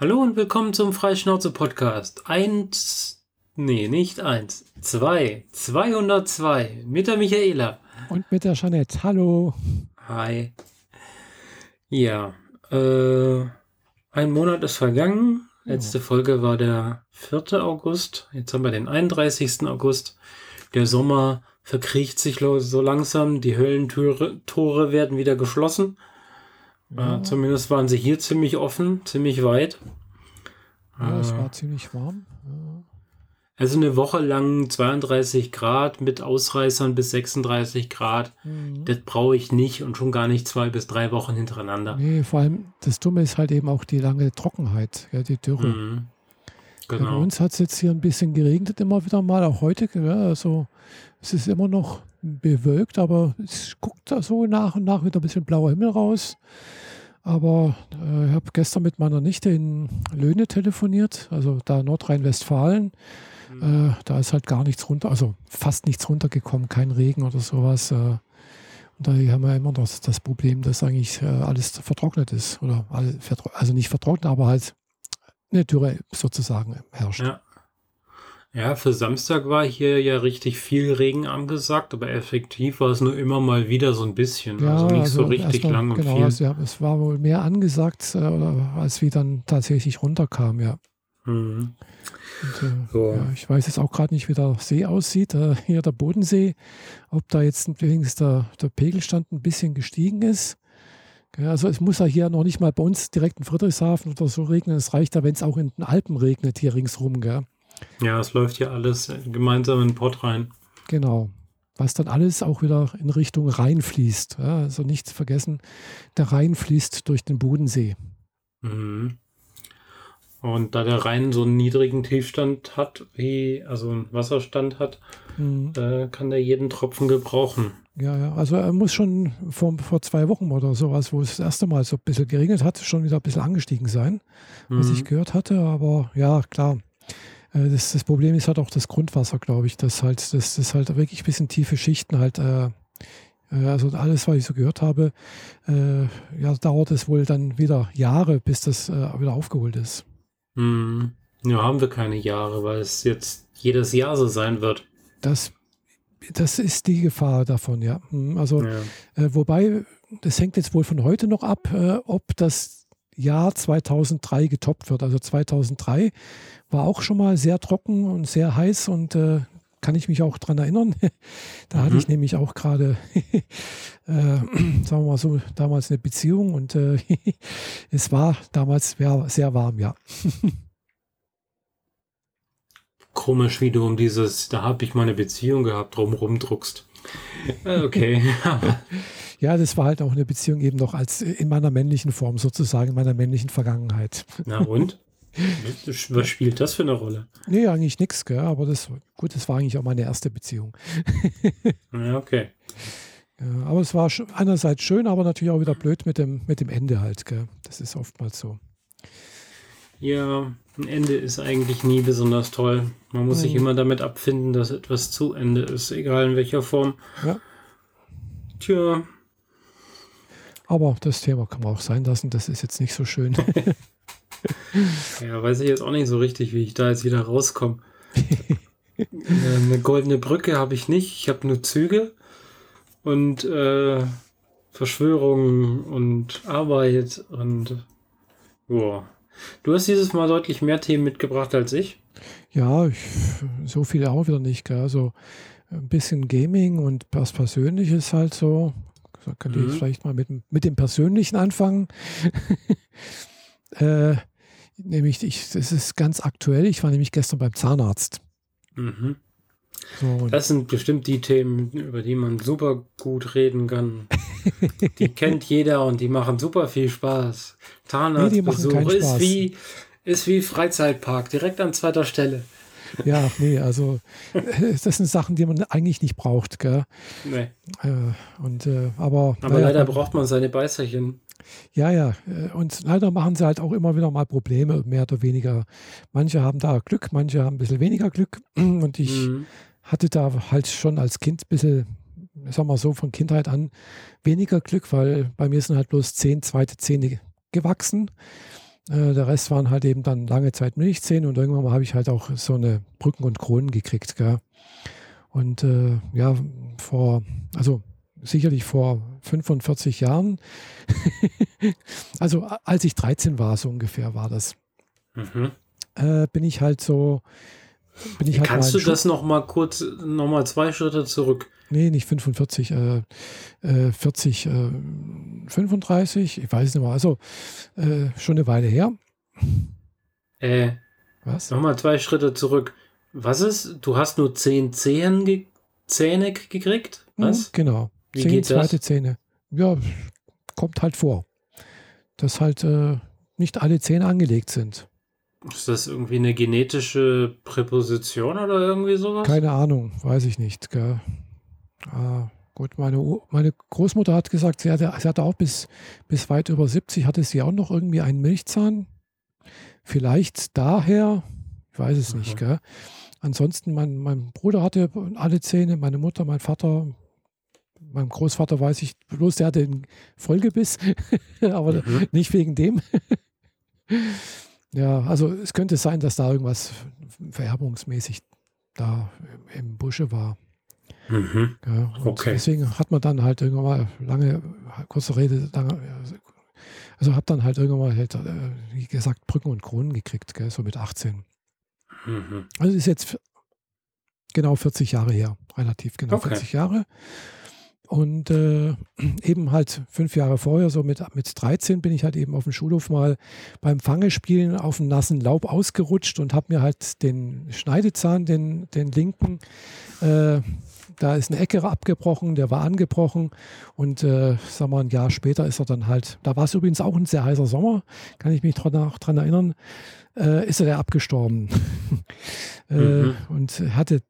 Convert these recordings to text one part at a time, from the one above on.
Hallo und willkommen zum Freischnauze-Podcast. Eins, nee, nicht eins, zwei, 202 mit der Michaela. Und mit der Jeanette. Hallo. Hi. Ja, äh, ein Monat ist vergangen. Letzte ja. Folge war der 4. August. Jetzt haben wir den 31. August. Der Sommer verkriecht sich so langsam. Die Höllentore Tore werden wieder geschlossen. Ja. Äh, zumindest waren sie hier ziemlich offen, ziemlich weit. Ja, äh, es war ziemlich warm. Ja. Also eine Woche lang 32 Grad mit Ausreißern bis 36 Grad. Mhm. Das brauche ich nicht und schon gar nicht zwei bis drei Wochen hintereinander. Nee, vor allem das Dumme ist halt eben auch die lange Trockenheit, ja, die Dürre. Mhm. Genau. Bei uns hat es jetzt hier ein bisschen geregnet immer wieder mal, auch heute. Ja, also es ist immer noch bewölkt, aber es guckt da so nach und nach wieder ein bisschen blauer Himmel raus. Aber äh, ich habe gestern mit meiner Nichte in Löhne telefoniert, also da Nordrhein-Westfalen. Mhm. Äh, da ist halt gar nichts runter, also fast nichts runtergekommen, kein Regen oder sowas. Äh, und da haben wir immer noch das Problem, dass eigentlich äh, alles vertrocknet ist. Oder also nicht vertrocknet, aber halt eine Dürre sozusagen herrscht. Ja. Ja, für Samstag war hier ja richtig viel Regen angesagt, aber effektiv war es nur immer mal wieder so ein bisschen. Ja, also nicht also so richtig mal, lang und genau, viel. Also ja, es war wohl mehr angesagt, äh, als wie dann tatsächlich runterkam, ja. Mhm. Und, äh, so. ja, ich weiß jetzt auch gerade nicht, wie der See aussieht, äh, hier der Bodensee, ob da jetzt wenigstens der, der Pegelstand ein bisschen gestiegen ist. Also es muss ja hier noch nicht mal bei uns direkt in Friedrichshafen oder so regnen. Es reicht ja, wenn es auch in den Alpen regnet hier ringsrum. Gell? Ja, es läuft ja alles gemeinsam in den Pott rein. Genau. Was dann alles auch wieder in Richtung Rhein fließt. Ja, also nicht vergessen, der Rhein fließt durch den Bodensee. Mhm. Und da der Rhein so einen niedrigen Tiefstand hat, wie, also einen Wasserstand hat, mhm. äh, kann der jeden Tropfen gebrauchen. Ja, ja, also er muss schon vor, vor zwei Wochen oder sowas, wo es das erste Mal so ein bisschen geregnet hat, schon wieder ein bisschen angestiegen sein, mhm. was ich gehört hatte. Aber ja, klar. Äh, das, das, Problem ist halt auch das Grundwasser, glaube ich, dass halt, das, das halt wirklich ein bisschen tiefe Schichten halt, äh, äh, also alles, was ich so gehört habe, äh, ja, dauert es wohl dann wieder Jahre, bis das äh, wieder aufgeholt ist. Hm. Ja, haben wir keine Jahre, weil es jetzt jedes Jahr so sein wird. Das, das ist die Gefahr davon, ja. Hm, also, ja. Äh, wobei, das hängt jetzt wohl von heute noch ab, ob das Jahr 2003 getoppt wird. Also 2003 war auch schon mal sehr trocken und sehr heiß und äh, kann ich mich auch dran erinnern. da mhm. hatte ich nämlich auch gerade, äh, sagen wir mal so, damals eine Beziehung und äh, es war damals sehr warm, ja. Komisch, wie du um dieses, da habe ich meine Beziehung gehabt, drum rumdruckst. Äh, okay. Ja, das war halt auch eine Beziehung eben noch als in meiner männlichen Form sozusagen, in meiner männlichen Vergangenheit. Na und? Was spielt das für eine Rolle? Nee, eigentlich nichts, aber das, gut, das war eigentlich auch meine erste Beziehung. ja, okay. Ja, aber es war einerseits schön, aber natürlich auch wieder blöd mit dem, mit dem Ende halt. Gell? Das ist oftmals so. Ja, ein Ende ist eigentlich nie besonders toll. Man muss mhm. sich immer damit abfinden, dass etwas zu Ende ist, egal in welcher Form. Ja. Tja. Aber das Thema kann man auch sein lassen, das ist jetzt nicht so schön. ja, weiß ich jetzt auch nicht so richtig, wie ich da jetzt wieder rauskomme. Eine goldene Brücke habe ich nicht. Ich habe nur Züge und äh, Verschwörungen und Arbeit und boah. Du hast dieses Mal deutlich mehr Themen mitgebracht als ich. Ja, ich, so viel auch wieder nicht. Gell? Also ein bisschen Gaming und was Persönliches halt so. So könnte mhm. ich vielleicht mal mit, mit dem Persönlichen anfangen. äh, nämlich, ich, das ist ganz aktuell. Ich war nämlich gestern beim Zahnarzt. Mhm. So, das sind bestimmt die Themen, über die man super gut reden kann. die kennt jeder und die machen super viel Spaß. Zahnarztbesuch nee, ist wie ist wie Freizeitpark, direkt an zweiter Stelle. Ja, nee, also das sind Sachen, die man eigentlich nicht braucht, gell? Nee. Äh, und, äh, aber, aber naja, leider braucht man seine Beißerchen. Ja, ja. Äh, und leider machen sie halt auch immer wieder mal Probleme, mehr oder weniger. Manche haben da Glück, manche haben ein bisschen weniger Glück. Und ich mhm. hatte da halt schon als Kind ein bisschen, sagen wir so, von Kindheit an weniger Glück, weil bei mir sind halt bloß zehn zweite Zähne gewachsen. Äh, der Rest waren halt eben dann lange Zeit Milchzähne und irgendwann mal habe ich halt auch so eine Brücken und Kronen gekriegt. Gell? Und äh, ja, vor, also sicherlich vor 45 Jahren, also als ich 13 war, so ungefähr war das, mhm. äh, bin ich halt so. Bin ich halt Kannst du das noch mal kurz, noch mal zwei Schritte zurück? Nee, nicht 45, äh, äh, 40, äh, 35, ich weiß nicht mehr, also äh, schon eine Weile her. Äh, was? Nochmal zwei Schritte zurück. Was ist? Du hast nur zehn Zehen ge Zähne gekriegt? Mhm, was? Mhm, genau. Wie zehn zweite das? Zähne. Ja, kommt halt vor. Dass halt äh, nicht alle Zähne angelegt sind. Ist das irgendwie eine genetische Präposition oder irgendwie sowas? Keine Ahnung, weiß ich nicht. Gell. Ah, gut, meine, meine Großmutter hat gesagt, sie hatte, sie hatte auch bis, bis weit über 70, hatte sie auch noch irgendwie einen Milchzahn. Vielleicht daher, ich weiß es mhm. nicht. Gell. Ansonsten, mein, mein Bruder hatte alle Zähne, meine Mutter, mein Vater, mein Großvater weiß ich bloß, der hatte einen Vollgebiss, aber mhm. nicht wegen dem. ja, also es könnte sein, dass da irgendwas vererbungsmäßig da im Busche war. Mhm. Ja, okay. Deswegen hat man dann halt irgendwann mal lange, kurze Rede, lange, also habe dann halt irgendwann mal halt, äh, wie gesagt, Brücken und Kronen gekriegt, gell, so mit 18. Mhm. Also ist jetzt genau 40 Jahre her, relativ genau okay. 40 Jahre. Und äh, eben halt fünf Jahre vorher, so mit, mit 13, bin ich halt eben auf dem Schulhof mal beim Fangespielen auf dem nassen Laub ausgerutscht und habe mir halt den Schneidezahn, den, den linken, äh, da ist eine Ecke abgebrochen, der war angebrochen und äh, sagen wir ein Jahr später ist er dann halt, da war es übrigens auch ein sehr heißer Sommer, kann ich mich dran, dran erinnern, äh, ist er der abgestorben. äh, mhm. Und hatte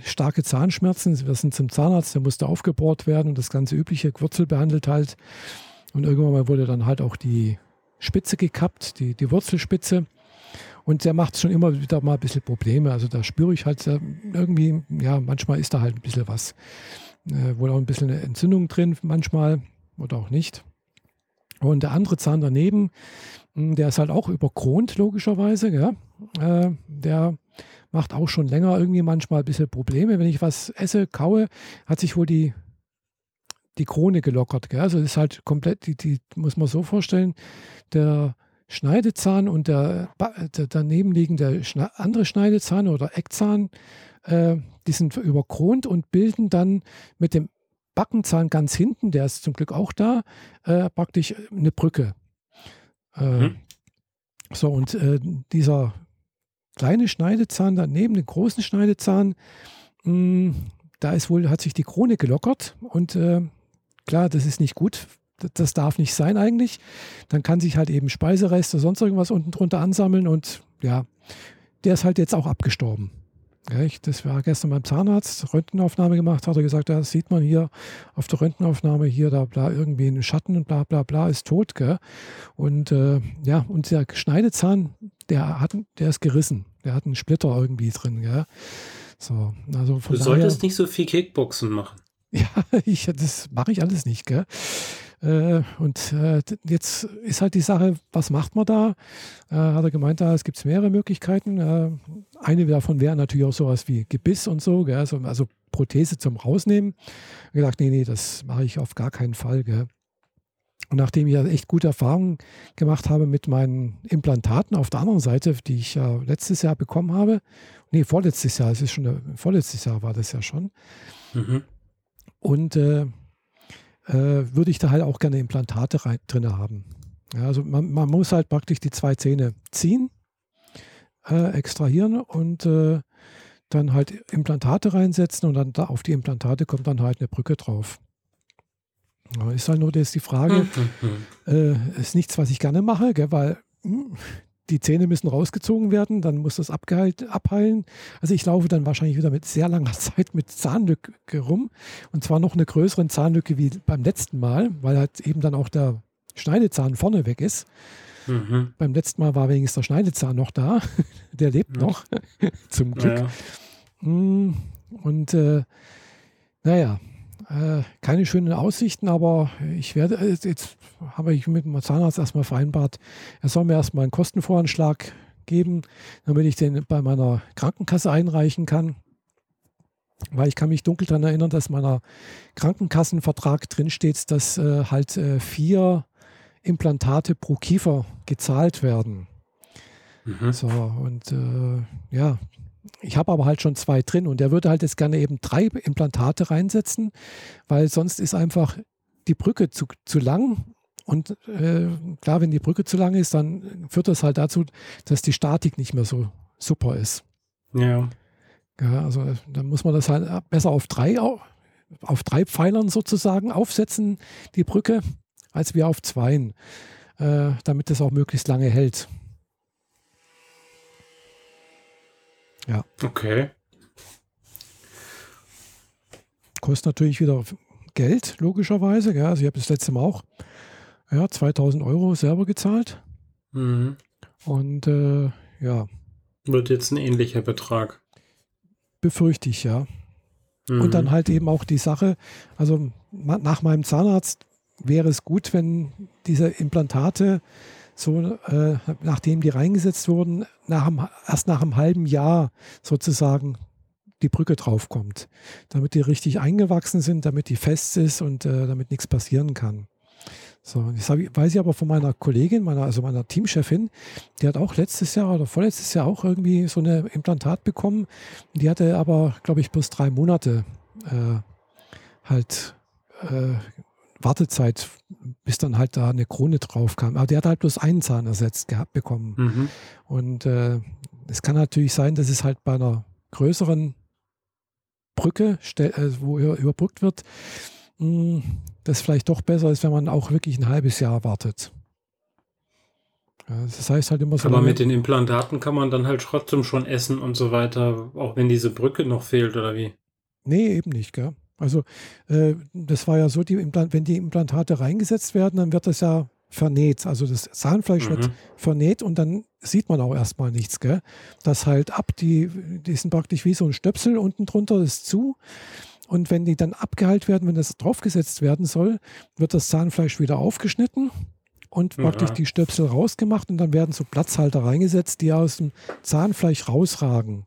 starke Zahnschmerzen. Wir sind zum Zahnarzt, der musste aufgebohrt werden und das ganze übliche Wurzel behandelt halt. Und irgendwann mal wurde dann halt auch die Spitze gekappt, die, die Wurzelspitze. Und der macht schon immer wieder mal ein bisschen Probleme. Also da spüre ich halt irgendwie, ja, manchmal ist da halt ein bisschen was. Äh, wohl auch ein bisschen eine Entzündung drin, manchmal oder auch nicht. Und der andere Zahn daneben, hm, der ist halt auch überkront, logischerweise. Ja? Äh, der macht auch schon länger irgendwie manchmal ein bisschen Probleme. Wenn ich was esse, kaue, hat sich wohl die, die Krone gelockert. Gell? Also das ist halt komplett, die, die muss man so vorstellen, der Schneidezahn und der, der daneben liegende Schne andere Schneidezahn oder Eckzahn, äh, die sind überkront und bilden dann mit dem Backenzahn ganz hinten, der ist zum Glück auch da, äh, praktisch eine Brücke. Äh, mhm. So, und äh, dieser kleine Schneidezahn daneben, den großen Schneidezahn, mh, hm, da ist wohl, hat sich die Krone gelockert und äh, klar, das ist nicht gut. Das darf nicht sein eigentlich. Dann kann sich halt eben Speisereste, sonst irgendwas unten drunter ansammeln und ja, der ist halt jetzt auch abgestorben. Ja, ich, das war gestern beim Zahnarzt, Röntgenaufnahme gemacht, hat er gesagt, ja, das sieht man hier auf der Röntgenaufnahme, hier, da, da irgendwie ein Schatten und bla bla bla ist tot. Gell? Und äh, ja, und der Schneidezahn, der hat, der ist gerissen. Der hat einen Splitter irgendwie drin. Gell? So, also du solltest nicht so viel Kickboxen machen. Ja, ich, das mache ich alles nicht. Gell? Äh, und äh, jetzt ist halt die Sache, was macht man da? Äh, hat er gemeint, da es gibt mehrere Möglichkeiten. Äh, eine davon wäre natürlich auch sowas wie Gebiss und so, gell? Also, also Prothese zum Rausnehmen. Ich gesagt, nee, nee, das mache ich auf gar keinen Fall. Gell? Und nachdem ich ja echt gute Erfahrungen gemacht habe mit meinen Implantaten auf der anderen Seite, die ich ja letztes Jahr bekommen habe, nee, vorletztes Jahr, es ist schon, vorletztes Jahr war das ja schon. Mhm. Und äh, äh, würde ich da halt auch gerne Implantate rein, drin haben. Ja, also man, man, muss halt praktisch die zwei Zähne ziehen, äh, extrahieren und äh, dann halt Implantate reinsetzen und dann da auf die Implantate kommt dann halt eine Brücke drauf. Ja, ist halt nur jetzt die Frage, mhm. äh, ist nichts, was ich gerne mache, gell, weil mh, hm, die Zähne müssen rausgezogen werden, dann muss das abgeheilt, abheilen. Also ich laufe dann wahrscheinlich wieder mit sehr langer Zeit mit Zahnlücke rum. Und zwar noch eine größere Zahnlücke wie beim letzten Mal, weil halt eben dann auch der Schneidezahn vorne weg ist. Mhm. Beim letzten Mal war wenigstens der Schneidezahn noch da. der lebt mhm. noch, zum Glück. Ja. Mm, und äh, naja, äh, keine schönen Aussichten, aber ich werde, äh, jetzt habe ich mit dem Zahnarzt erstmal vereinbart, er soll mir erstmal einen Kostenvoranschlag geben, damit ich den bei meiner Krankenkasse einreichen kann. Weil ich kann mich dunkel daran erinnern, dass in meiner Krankenkassenvertrag drinsteht, dass äh, halt äh, vier Implantate pro Kiefer gezahlt werden. Mhm. So, und äh, ja, ich habe aber halt schon zwei drin und der würde halt jetzt gerne eben drei Implantate reinsetzen, weil sonst ist einfach die Brücke zu, zu lang. Und äh, klar, wenn die Brücke zu lang ist, dann führt das halt dazu, dass die Statik nicht mehr so super ist. Ja. ja also dann muss man das halt besser auf drei, auf drei Pfeilern sozusagen aufsetzen, die Brücke, als wir auf zweien, äh, damit das auch möglichst lange hält. Ja. Okay. Kostet natürlich wieder Geld, logischerweise. Ja. Also ich habe das letzte Mal auch ja, 2000 Euro selber gezahlt. Mhm. Und äh, ja. Wird jetzt ein ähnlicher Betrag. Befürchte ich, ja. Mhm. Und dann halt eben auch die Sache, also nach meinem Zahnarzt wäre es gut, wenn diese Implantate so äh, nachdem die reingesetzt wurden, nach einem, erst nach einem halben Jahr sozusagen die Brücke draufkommt, damit die richtig eingewachsen sind, damit die fest ist und äh, damit nichts passieren kann. So, das ich, weiß ich aber von meiner Kollegin, meiner, also meiner Teamchefin, die hat auch letztes Jahr oder vorletztes Jahr auch irgendwie so eine Implantat bekommen. Die hatte aber, glaube ich, bloß drei Monate äh, halt äh, Wartezeit, bis dann halt da eine Krone drauf kam. Aber der hat halt bloß einen Zahn ersetzt gehabt bekommen. Mhm. Und äh, es kann natürlich sein, dass es halt bei einer größeren Brücke, äh, wo überbrückt wird, hm, das vielleicht doch besser ist, wenn man auch wirklich ein halbes Jahr wartet. Das heißt halt immer so. Aber mit den Implantaten kann man dann halt trotzdem schon essen und so weiter, auch wenn diese Brücke noch fehlt, oder wie? Nee, eben nicht, gell? Also äh, das war ja so, die wenn die Implantate reingesetzt werden, dann wird das ja vernäht. Also das Zahnfleisch mhm. wird vernäht und dann sieht man auch erstmal nichts. Gell? Das halt ab, die, die sind praktisch wie so ein Stöpsel unten drunter ist zu. Und wenn die dann abgeheilt werden, wenn das draufgesetzt werden soll, wird das Zahnfleisch wieder aufgeschnitten und praktisch die Stöpsel rausgemacht und dann werden so Platzhalter reingesetzt, die aus dem Zahnfleisch rausragen.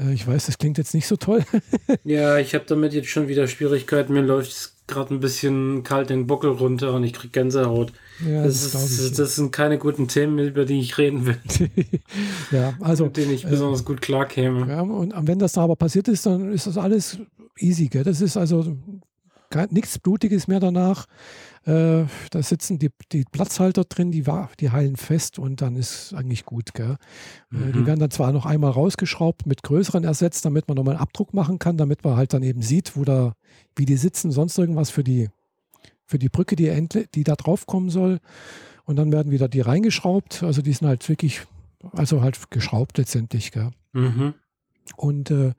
Äh, ich weiß, das klingt jetzt nicht so toll. ja, ich habe damit jetzt schon wieder Schwierigkeiten. Mir läuft es gerade ein bisschen kalt den Buckel runter und ich kriege Gänsehaut. Ja, das, das, ist, das, sind keine guten Themen, über die ich reden will. ja, also. Mit denen ich äh, besonders gut klarkäme. Ja, und wenn das da aber passiert ist, dann ist das alles easy. Gell? Das ist also nichts Blutiges mehr danach. Äh, da sitzen die, die Platzhalter drin, die, die heilen fest und dann ist eigentlich gut. Gell? Äh, mhm. die werden dann zwar noch einmal rausgeschraubt, mit größeren ersetzt, damit man nochmal einen Abdruck machen kann, damit man halt dann eben sieht, wo da, wie die sitzen, sonst irgendwas für die, für die Brücke, die, die da drauf kommen soll. Und dann werden wieder die reingeschraubt. Also die sind halt wirklich, also halt geschraubt letztendlich. Gell? Mhm. Und äh,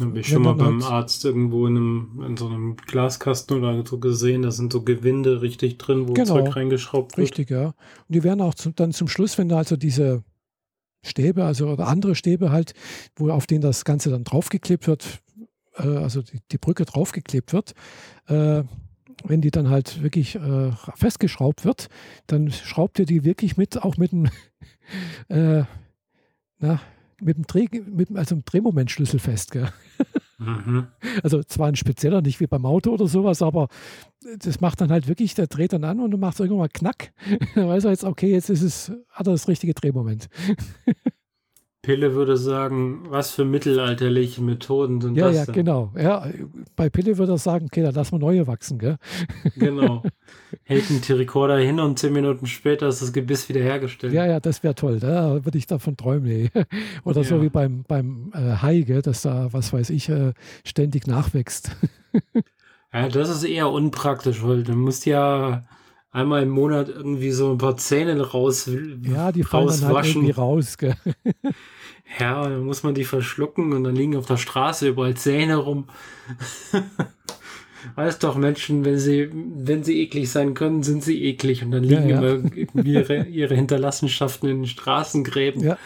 habe ich schon mal beim Arzt irgendwo in, einem, in so einem Glaskasten oder so gesehen, da sind so Gewinde richtig drin, wo genau, Zeug reingeschraubt wird. Richtig, ja. Und die werden auch zum, dann zum Schluss, wenn da also diese Stäbe, also oder andere Stäbe halt, wo auf denen das Ganze dann draufgeklebt wird, äh, also die, die, Brücke draufgeklebt wird, äh, wenn die dann halt wirklich äh, festgeschraubt wird, dann schraubt ihr die wirklich mit, auch mit einem, äh, na, mit dem, Dreh, mit, also einem Drehmomentschlüssel fest. Gell? Mhm. Also zwar ein spezieller, nicht wie beim Auto oder sowas, aber das macht dann halt wirklich, der dreht dann an und du machst irgendwann mal Knack. dann weiß er jetzt, okay, jetzt ist es, hat er das richtige Drehmoment. Pille würde sagen, was für mittelalterliche Methoden sind ja, das? Ja, ja, genau. Ja, bei Pille würde er sagen, okay, dann lass mal neue wachsen, gell? Genau. Hält ein T-Recorder hin und zehn Minuten später ist das Gebiss wieder hergestellt. Ja, ja, das wäre toll. Da würde ich davon träumen. Nee. Oder ja. so wie beim, beim äh, Hai, gell, dass da, was weiß ich, äh, ständig nachwächst. ja, das ist eher unpraktisch, weil du musst ja einmal im Monat irgendwie so ein paar Zähne raus Ja, die fallen dann halt irgendwie raus. Gell? Ja, dann muss man die verschlucken und dann liegen auf der Straße überall Zähne rum. Weiß doch, Menschen, wenn sie, wenn sie eklig sein können, sind sie eklig und dann liegen ja, ja. immer ihre, ihre Hinterlassenschaften in den Straßengräben. Ja.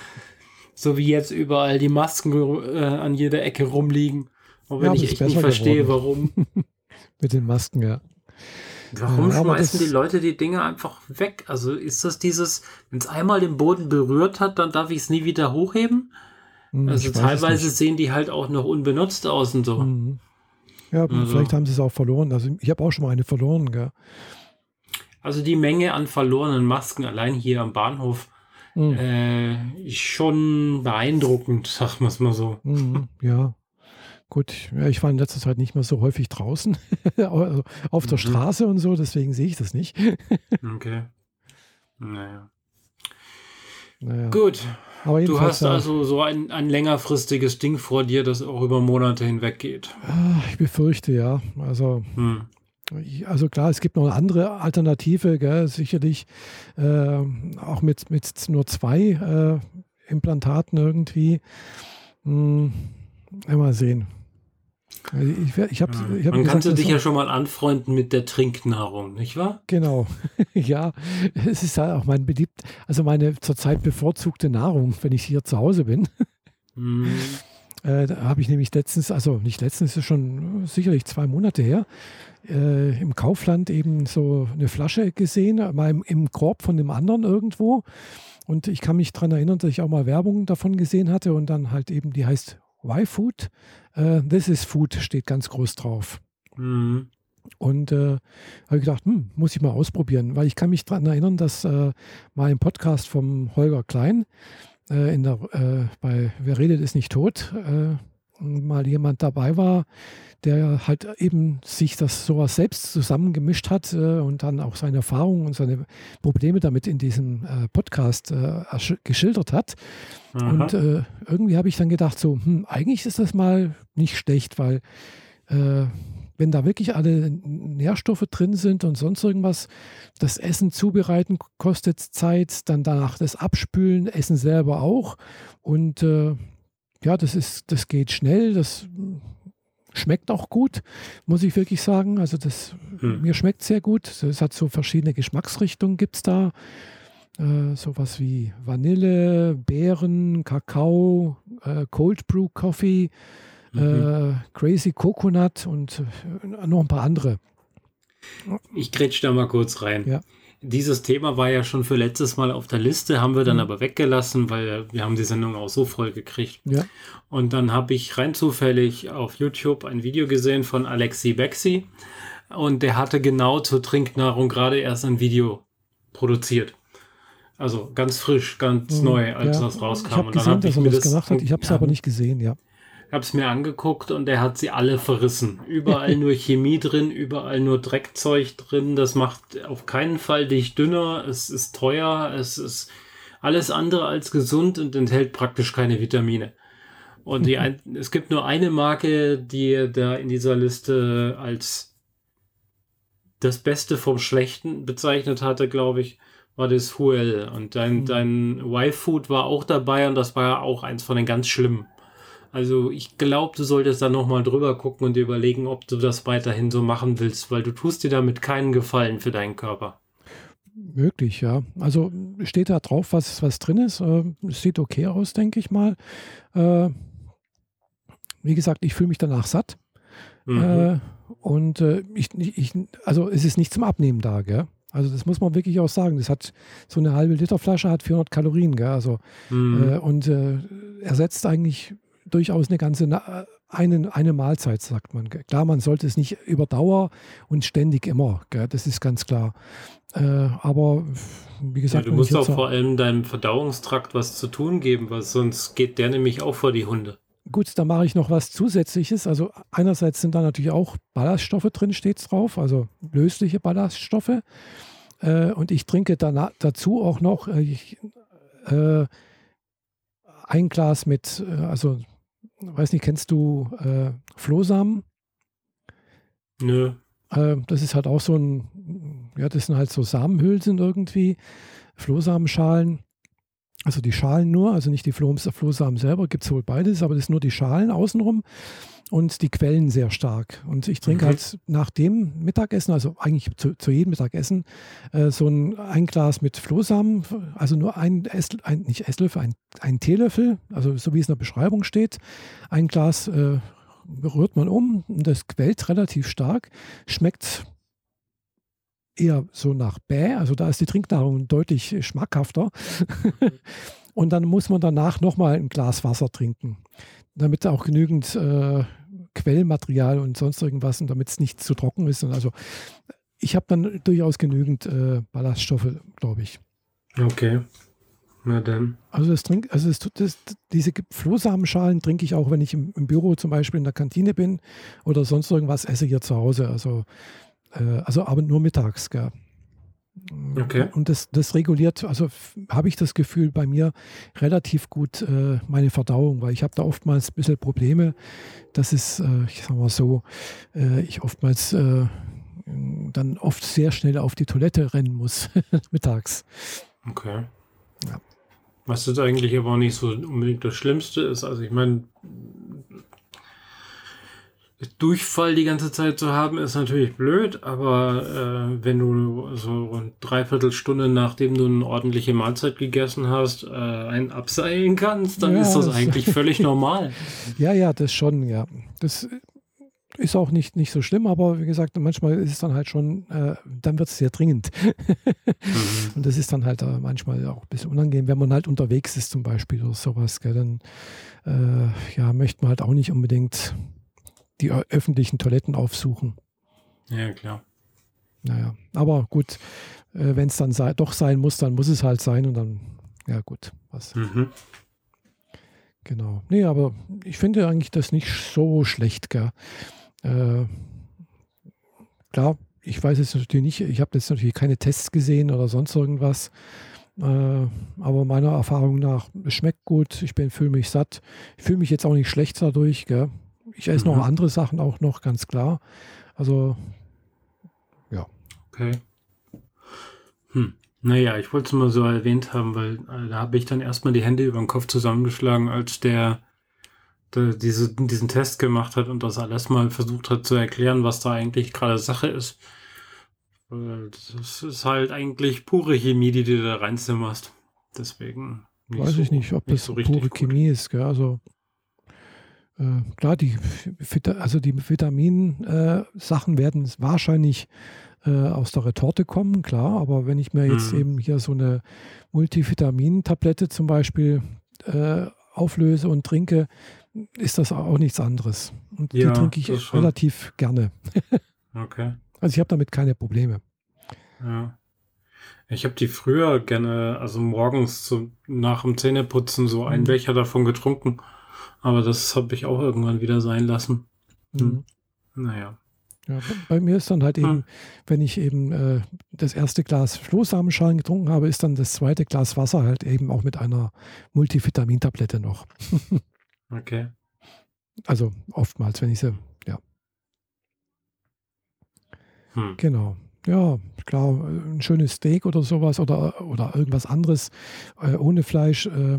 So wie jetzt überall die Masken äh, an jeder Ecke rumliegen. Auch wenn ich echt nicht verstehe, geworden. warum. Mit den Masken, ja. Warum ja, schmeißen die Leute die Dinge einfach weg? Also ist das dieses, wenn es einmal den Boden berührt hat, dann darf ich es nie wieder hochheben? Hm, also teilweise sehen die halt auch noch unbenutzt aus und so. Mhm. Ja, also. vielleicht haben sie es auch verloren. Also ich habe auch schon mal eine verloren, gell? Also die Menge an verlorenen Masken allein hier am Bahnhof mhm. äh, schon beeindruckend, sagen wir es mal so. Mhm, ja. Gut, ja, ich war in letzter Zeit nicht mehr so häufig draußen, also auf der mhm. Straße und so, deswegen sehe ich das nicht. okay. Naja. naja. Gut. Aber du hast also so ein, ein längerfristiges Ding vor dir, das auch über Monate hinweg geht. Ah, ich befürchte ja. Also, hm. also klar, es gibt noch eine andere Alternative, gell? sicherlich äh, auch mit, mit nur zwei äh, Implantaten irgendwie. Hm, mal sehen. Also ich, ich hab, ich hab Man kann sich ja schon mal anfreunden mit der Trinknahrung, nicht wahr? Genau. ja, es ist ja auch mein beliebt, also meine zurzeit bevorzugte Nahrung, wenn ich hier zu Hause bin. mm. äh, da habe ich nämlich letztens, also nicht letztens, ist schon sicherlich zwei Monate her, äh, im Kaufland eben so eine Flasche gesehen, mal im, im Korb von dem anderen irgendwo. Und ich kann mich daran erinnern, dass ich auch mal Werbung davon gesehen hatte und dann halt eben, die heißt Y-Food. Uh, This is Food steht ganz groß drauf. Mhm. Und äh, habe ich gedacht, hm, muss ich mal ausprobieren, weil ich kann mich daran erinnern, dass äh, mal im Podcast vom Holger Klein äh, in der, äh, bei Wer redet ist nicht tot äh, mal jemand dabei war, der halt eben sich das sowas selbst zusammengemischt hat äh, und dann auch seine Erfahrungen und seine Probleme damit in diesem äh, Podcast äh, geschildert hat. Aha. Und äh, irgendwie habe ich dann gedacht, so, hm, eigentlich ist das mal nicht schlecht, weil äh, wenn da wirklich alle Nährstoffe drin sind und sonst irgendwas, das Essen zubereiten kostet Zeit, dann danach das Abspülen, Essen selber auch. Und äh, ja, das ist, das geht schnell, das schmeckt auch gut, muss ich wirklich sagen. Also das, hm. mir schmeckt sehr gut. Es hat so verschiedene Geschmacksrichtungen, gibt es da. Äh, sowas wie Vanille, Beeren, Kakao, äh, Cold Brew Coffee, mhm. äh, Crazy Coconut und äh, noch ein paar andere. Ich grätsch da mal kurz rein. Ja. Dieses Thema war ja schon für letztes Mal auf der Liste, haben wir dann mhm. aber weggelassen, weil wir haben die Sendung auch so voll gekriegt. Ja. Und dann habe ich rein zufällig auf YouTube ein Video gesehen von Alexi Bexi und der hatte genau zur Trinknahrung gerade erst ein Video produziert. Also ganz frisch, ganz mhm. neu, als ja. das rauskam. Ich habe gesehen, dass er das gemacht hat. Ich habe es ja. aber nicht gesehen, ja habe es mir angeguckt und er hat sie alle verrissen. Überall nur Chemie drin, überall nur Dreckzeug drin. Das macht auf keinen Fall dich dünner. Es ist teuer. Es ist alles andere als gesund und enthält praktisch keine Vitamine. Und die ein, es gibt nur eine Marke, die da in dieser Liste als das Beste vom Schlechten bezeichnet hatte, glaube ich, war das Huel. Und dein, mhm. dein Y-Food war auch dabei und das war ja auch eins von den ganz schlimmen. Also ich glaube, du solltest da nochmal drüber gucken und dir überlegen, ob du das weiterhin so machen willst, weil du tust dir damit keinen Gefallen für deinen Körper. Möglich, ja. Also steht da drauf, was, was drin ist. Äh, sieht okay aus, denke ich mal. Äh, wie gesagt, ich fühle mich danach satt. Mhm. Äh, und äh, ich, ich, also es ist nicht zum Abnehmen da, gell? Also das muss man wirklich auch sagen. Das hat so eine halbe Liter Flasche hat 400 Kalorien, gell? Also mhm. Äh, und äh, ersetzt eigentlich durchaus eine ganze eine, eine Mahlzeit, sagt man. Klar, man sollte es nicht über Dauer und ständig immer, gell? das ist ganz klar. Äh, aber wie gesagt, ja, du musst auch vor allem deinem Verdauungstrakt was zu tun geben, weil sonst geht der nämlich auch vor die Hunde. Gut, da mache ich noch was Zusätzliches. Also einerseits sind da natürlich auch Ballaststoffe drin, steht es drauf, also lösliche Ballaststoffe. Äh, und ich trinke danach, dazu auch noch äh, ich, äh, ein Glas mit, äh, also weiß nicht, kennst du äh, Flohsamen? Nö. Äh, das ist halt auch so ein, ja, das sind halt so Samenhülsen irgendwie, Flohsamenschalen. Also die Schalen nur, also nicht die Flohsamen selber, gibt es wohl beides, aber das sind nur die Schalen außenrum und die quellen sehr stark. Und ich trinke mhm. halt nach dem Mittagessen, also eigentlich zu, zu jedem Mittagessen, äh, so ein, ein Glas mit Flohsamen, also nur ein, Esslöffel, ein nicht Esslöffel, ein, ein Teelöffel, also so wie es in der Beschreibung steht, ein Glas äh, rührt man um und das quält relativ stark, schmeckt eher so nach Bäh, also da ist die Trinknahrung deutlich schmackhafter. und dann muss man danach nochmal ein Glas Wasser trinken, damit auch genügend äh, Quellmaterial und sonst irgendwas und damit es nicht zu trocken ist. Und also ich habe dann durchaus genügend äh, Ballaststoffe, glaube ich. Okay. Na dann. Also das trink, also das, das, diese Flohsamenschalen trinke ich auch, wenn ich im, im, Büro zum Beispiel in der Kantine bin oder sonst irgendwas esse hier zu Hause. Also, äh, also aber nur mittags, gell. Okay. Und das, das reguliert, also habe ich das Gefühl bei mir relativ gut äh, meine Verdauung, weil ich habe da oftmals ein bisschen Probleme. Das ist, äh, ich sag mal so, äh, ich oftmals äh, dann oft sehr schnell auf die Toilette rennen muss, mittags. Okay. Ja. Was jetzt eigentlich aber auch nicht so unbedingt das Schlimmste ist. Also ich meine, Durchfall die ganze Zeit zu haben, ist natürlich blöd, aber äh, wenn du so rund dreiviertel Stunde nachdem du eine ordentliche Mahlzeit gegessen hast, äh, einen abseilen kannst, dann ja, ist das, das eigentlich völlig normal. Ja, ja, das schon, ja. Das ist auch nicht, nicht so schlimm, aber wie gesagt, manchmal ist es dann halt schon, äh, dann wird es sehr dringend. mhm. Und das ist dann halt äh, manchmal auch ein bisschen unangenehm, wenn man halt unterwegs ist zum Beispiel oder sowas. Gell, dann äh, ja, möchte man halt auch nicht unbedingt die öffentlichen Toiletten aufsuchen. Ja, klar. Naja, aber gut, äh, wenn es dann sei, doch sein muss, dann muss es halt sein und dann, ja gut, was. Mhm. Genau. Nee, aber ich finde eigentlich das nicht so schlecht, gell. Äh, klar, ich weiß jetzt natürlich nicht, ich habe jetzt natürlich keine Tests gesehen oder sonst irgendwas. Äh, aber meiner Erfahrung nach, es schmeckt gut, ich fühle mich satt. Ich fühle mich jetzt auch nicht schlecht dadurch. Gell? Ich esse mhm. noch andere Sachen auch noch, ganz klar. Also, ja. Okay. Hm. Naja, ich wollte es mal so erwähnt haben, weil äh, da habe ich dann erstmal die Hände über den Kopf zusammengeschlagen, als der diese, diesen Test gemacht hat und das alles mal versucht hat zu erklären, was da eigentlich gerade Sache ist. Das ist halt eigentlich pure Chemie, die du da reinzimmerst. Deswegen. Weiß so, ich nicht, ob nicht das so pure gut. Chemie ist. Gell? Also äh, klar, die, also die Vitamin-Sachen äh, werden wahrscheinlich äh, aus der Retorte kommen, klar. Aber wenn ich mir jetzt mhm. eben hier so eine Multivitamin-Tablette zum Beispiel äh, auflöse und trinke, ist das auch nichts anderes. Und ja, die trinke ich relativ gerne. okay. Also ich habe damit keine Probleme. Ja. Ich habe die früher gerne, also morgens so nach dem Zähneputzen so einen mhm. Becher davon getrunken. Aber das habe ich auch irgendwann wieder sein lassen. Hm. Mhm. Naja. Ja, bei mir ist dann halt eben, hm. wenn ich eben äh, das erste Glas Flohsamenschalen getrunken habe, ist dann das zweite Glas Wasser halt eben auch mit einer Multivitamintablette noch. Okay. Also oftmals, wenn ich sie, ja. Hm. Genau. Ja, klar, ein schönes Steak oder sowas oder, oder irgendwas anderes äh, ohne Fleisch äh,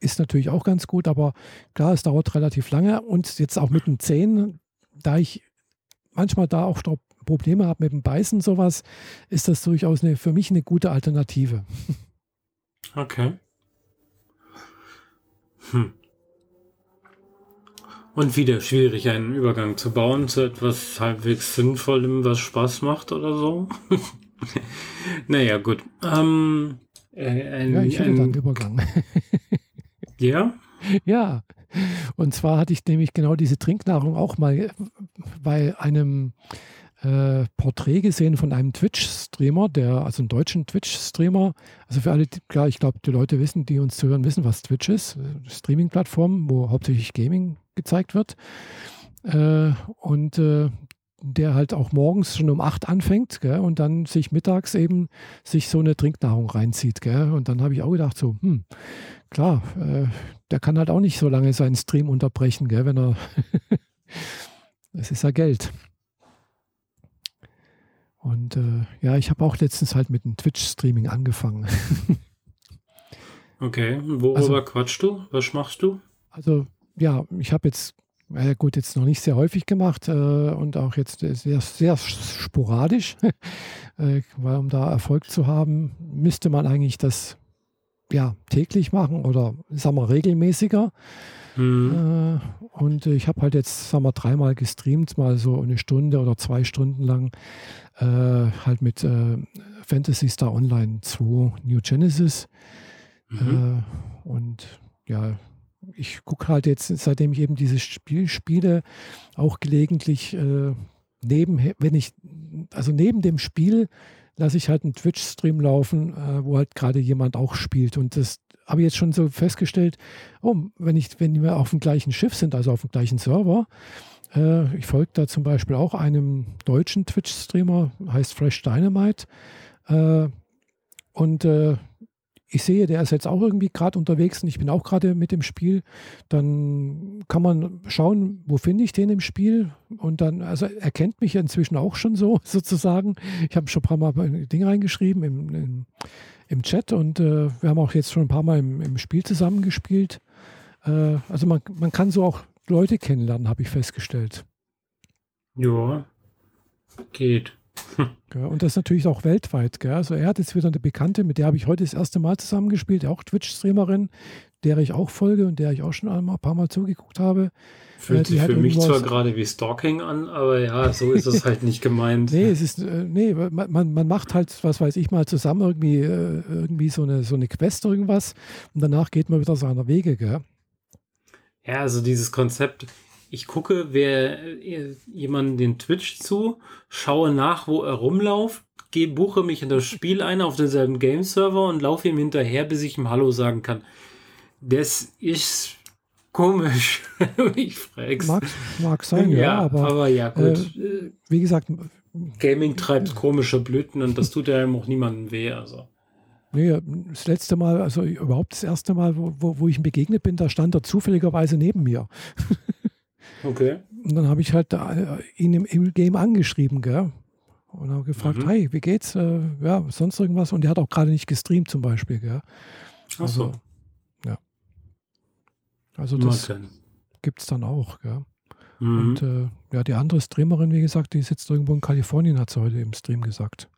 ist natürlich auch ganz gut, aber klar, es dauert relativ lange und jetzt auch mit den Zähnen, da ich manchmal da auch Probleme habe mit dem Beißen sowas, ist das durchaus eine, für mich eine gute Alternative. Okay. Hm. Und wieder schwierig, einen Übergang zu bauen zu etwas halbwegs Sinnvollem, was Spaß macht oder so. naja, gut. Ähm, äh, ein, ja, ich finde dann Übergang. ja? Ja. Und zwar hatte ich nämlich genau diese Trinknahrung auch mal bei einem äh, Porträt gesehen von einem Twitch-Streamer, der, also einen deutschen Twitch-Streamer. Also für alle, klar, ich glaube, die Leute wissen, die uns zuhören, wissen, was Twitch ist. Streaming-Plattform, wo hauptsächlich Gaming gezeigt wird. Äh, und äh, der halt auch morgens schon um acht anfängt gell, und dann sich mittags eben sich so eine Trinknahrung reinzieht. Gell. Und dann habe ich auch gedacht, so, hm, klar, äh, der kann halt auch nicht so lange seinen Stream unterbrechen, gell, wenn er. Es ist ja Geld. Und äh, ja, ich habe auch letztens halt mit dem Twitch-Streaming angefangen. okay, worüber also, quatschst du? Was machst du? Also ja, ich habe jetzt, äh, gut, jetzt noch nicht sehr häufig gemacht äh, und auch jetzt sehr, sehr sporadisch, äh, weil um da Erfolg zu haben, müsste man eigentlich das ja täglich machen oder sagen wir regelmäßiger. Mhm. Äh, und ich habe halt jetzt, sagen wir, dreimal gestreamt, mal so eine Stunde oder zwei Stunden lang, äh, halt mit äh, Fantasy Star Online 2 New Genesis. Mhm. Äh, und ja, ich gucke halt jetzt, seitdem ich eben dieses Spiel spiele, auch gelegentlich äh, neben, wenn ich, also neben dem Spiel lasse ich halt einen Twitch-Stream laufen, äh, wo halt gerade jemand auch spielt. Und das habe ich jetzt schon so festgestellt, oh, wenn, ich, wenn wir auf dem gleichen Schiff sind, also auf dem gleichen Server, äh, ich folge da zum Beispiel auch einem deutschen Twitch-Streamer, heißt Fresh Dynamite. Äh, und äh, ich sehe, der ist jetzt auch irgendwie gerade unterwegs und ich bin auch gerade mit dem Spiel, dann kann man schauen, wo finde ich den im Spiel und dann, also er kennt mich inzwischen auch schon so sozusagen. Ich habe schon ein paar Mal ein Ding reingeschrieben im, im, im Chat und äh, wir haben auch jetzt schon ein paar Mal im, im Spiel zusammengespielt. Äh, also man, man kann so auch Leute kennenlernen, habe ich festgestellt. Ja, geht. Und das natürlich auch weltweit. Gell? Also er hat jetzt wieder eine Bekannte, mit der habe ich heute das erste Mal zusammengespielt, auch Twitch-Streamerin, der ich auch folge und der ich auch schon ein paar Mal zugeguckt habe. Fühlt sich für mich zwar gerade wie Stalking an, aber ja, so ist es halt nicht gemeint. Nee, es ist, äh, nee, man, man macht halt, was weiß ich mal, zusammen irgendwie, äh, irgendwie so eine, so eine Quest irgendwas und danach geht man wieder seiner Wege, gell? Ja, also dieses Konzept, ich gucke, wer äh, jemanden den Twitch zu, schaue nach, wo er rumläuft, gehe, buche mich in das Spiel ein auf denselben Game-Server und laufe ihm hinterher, bis ich ihm Hallo sagen kann. Das ist komisch, ich frag's. Mag, mag sein, ja, ja aber, aber ja, gut. Äh, wie gesagt, Gaming treibt komische Blüten und das tut ja auch niemandem weh. Also. Nee, das letzte Mal, also überhaupt das erste Mal, wo, wo, wo ich ihm begegnet bin, da stand er zufälligerweise neben mir. Okay. Und dann habe ich halt äh, ihn im, im, Game angeschrieben, gell? Und habe gefragt, mhm. hey, wie geht's? Äh, ja, sonst irgendwas? Und er hat auch gerade nicht gestreamt zum Beispiel, gell? Also, ja. Also das gibt es dann auch, gell? Mhm. Und äh, ja, die andere Streamerin, wie gesagt, die sitzt irgendwo in Kalifornien, hat sie heute im Stream gesagt.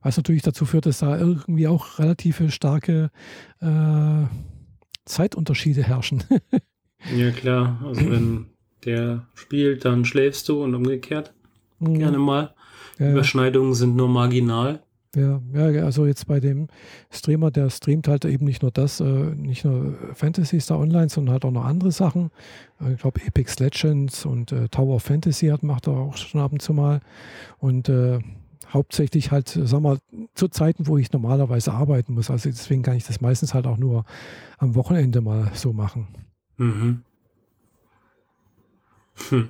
Was natürlich dazu führt, dass da irgendwie auch relative starke äh, Zeitunterschiede herrschen. ja, klar. Also wenn der spielt, dann schläfst du und umgekehrt. Mhm. Gerne mal. Ja, Überschneidungen sind nur marginal. Ja, ja, also jetzt bei dem Streamer, der streamt halt eben nicht nur das, äh, nicht nur Fantasy Star Online, sondern halt auch noch andere Sachen. Äh, ich glaube, Epic Legends und äh, Tower of Fantasy hat, macht er auch schon ab und zu mal. Und äh, hauptsächlich halt, sag mal, zu Zeiten, wo ich normalerweise arbeiten muss. Also deswegen kann ich das meistens halt auch nur am Wochenende mal so machen. Mhm. Hm.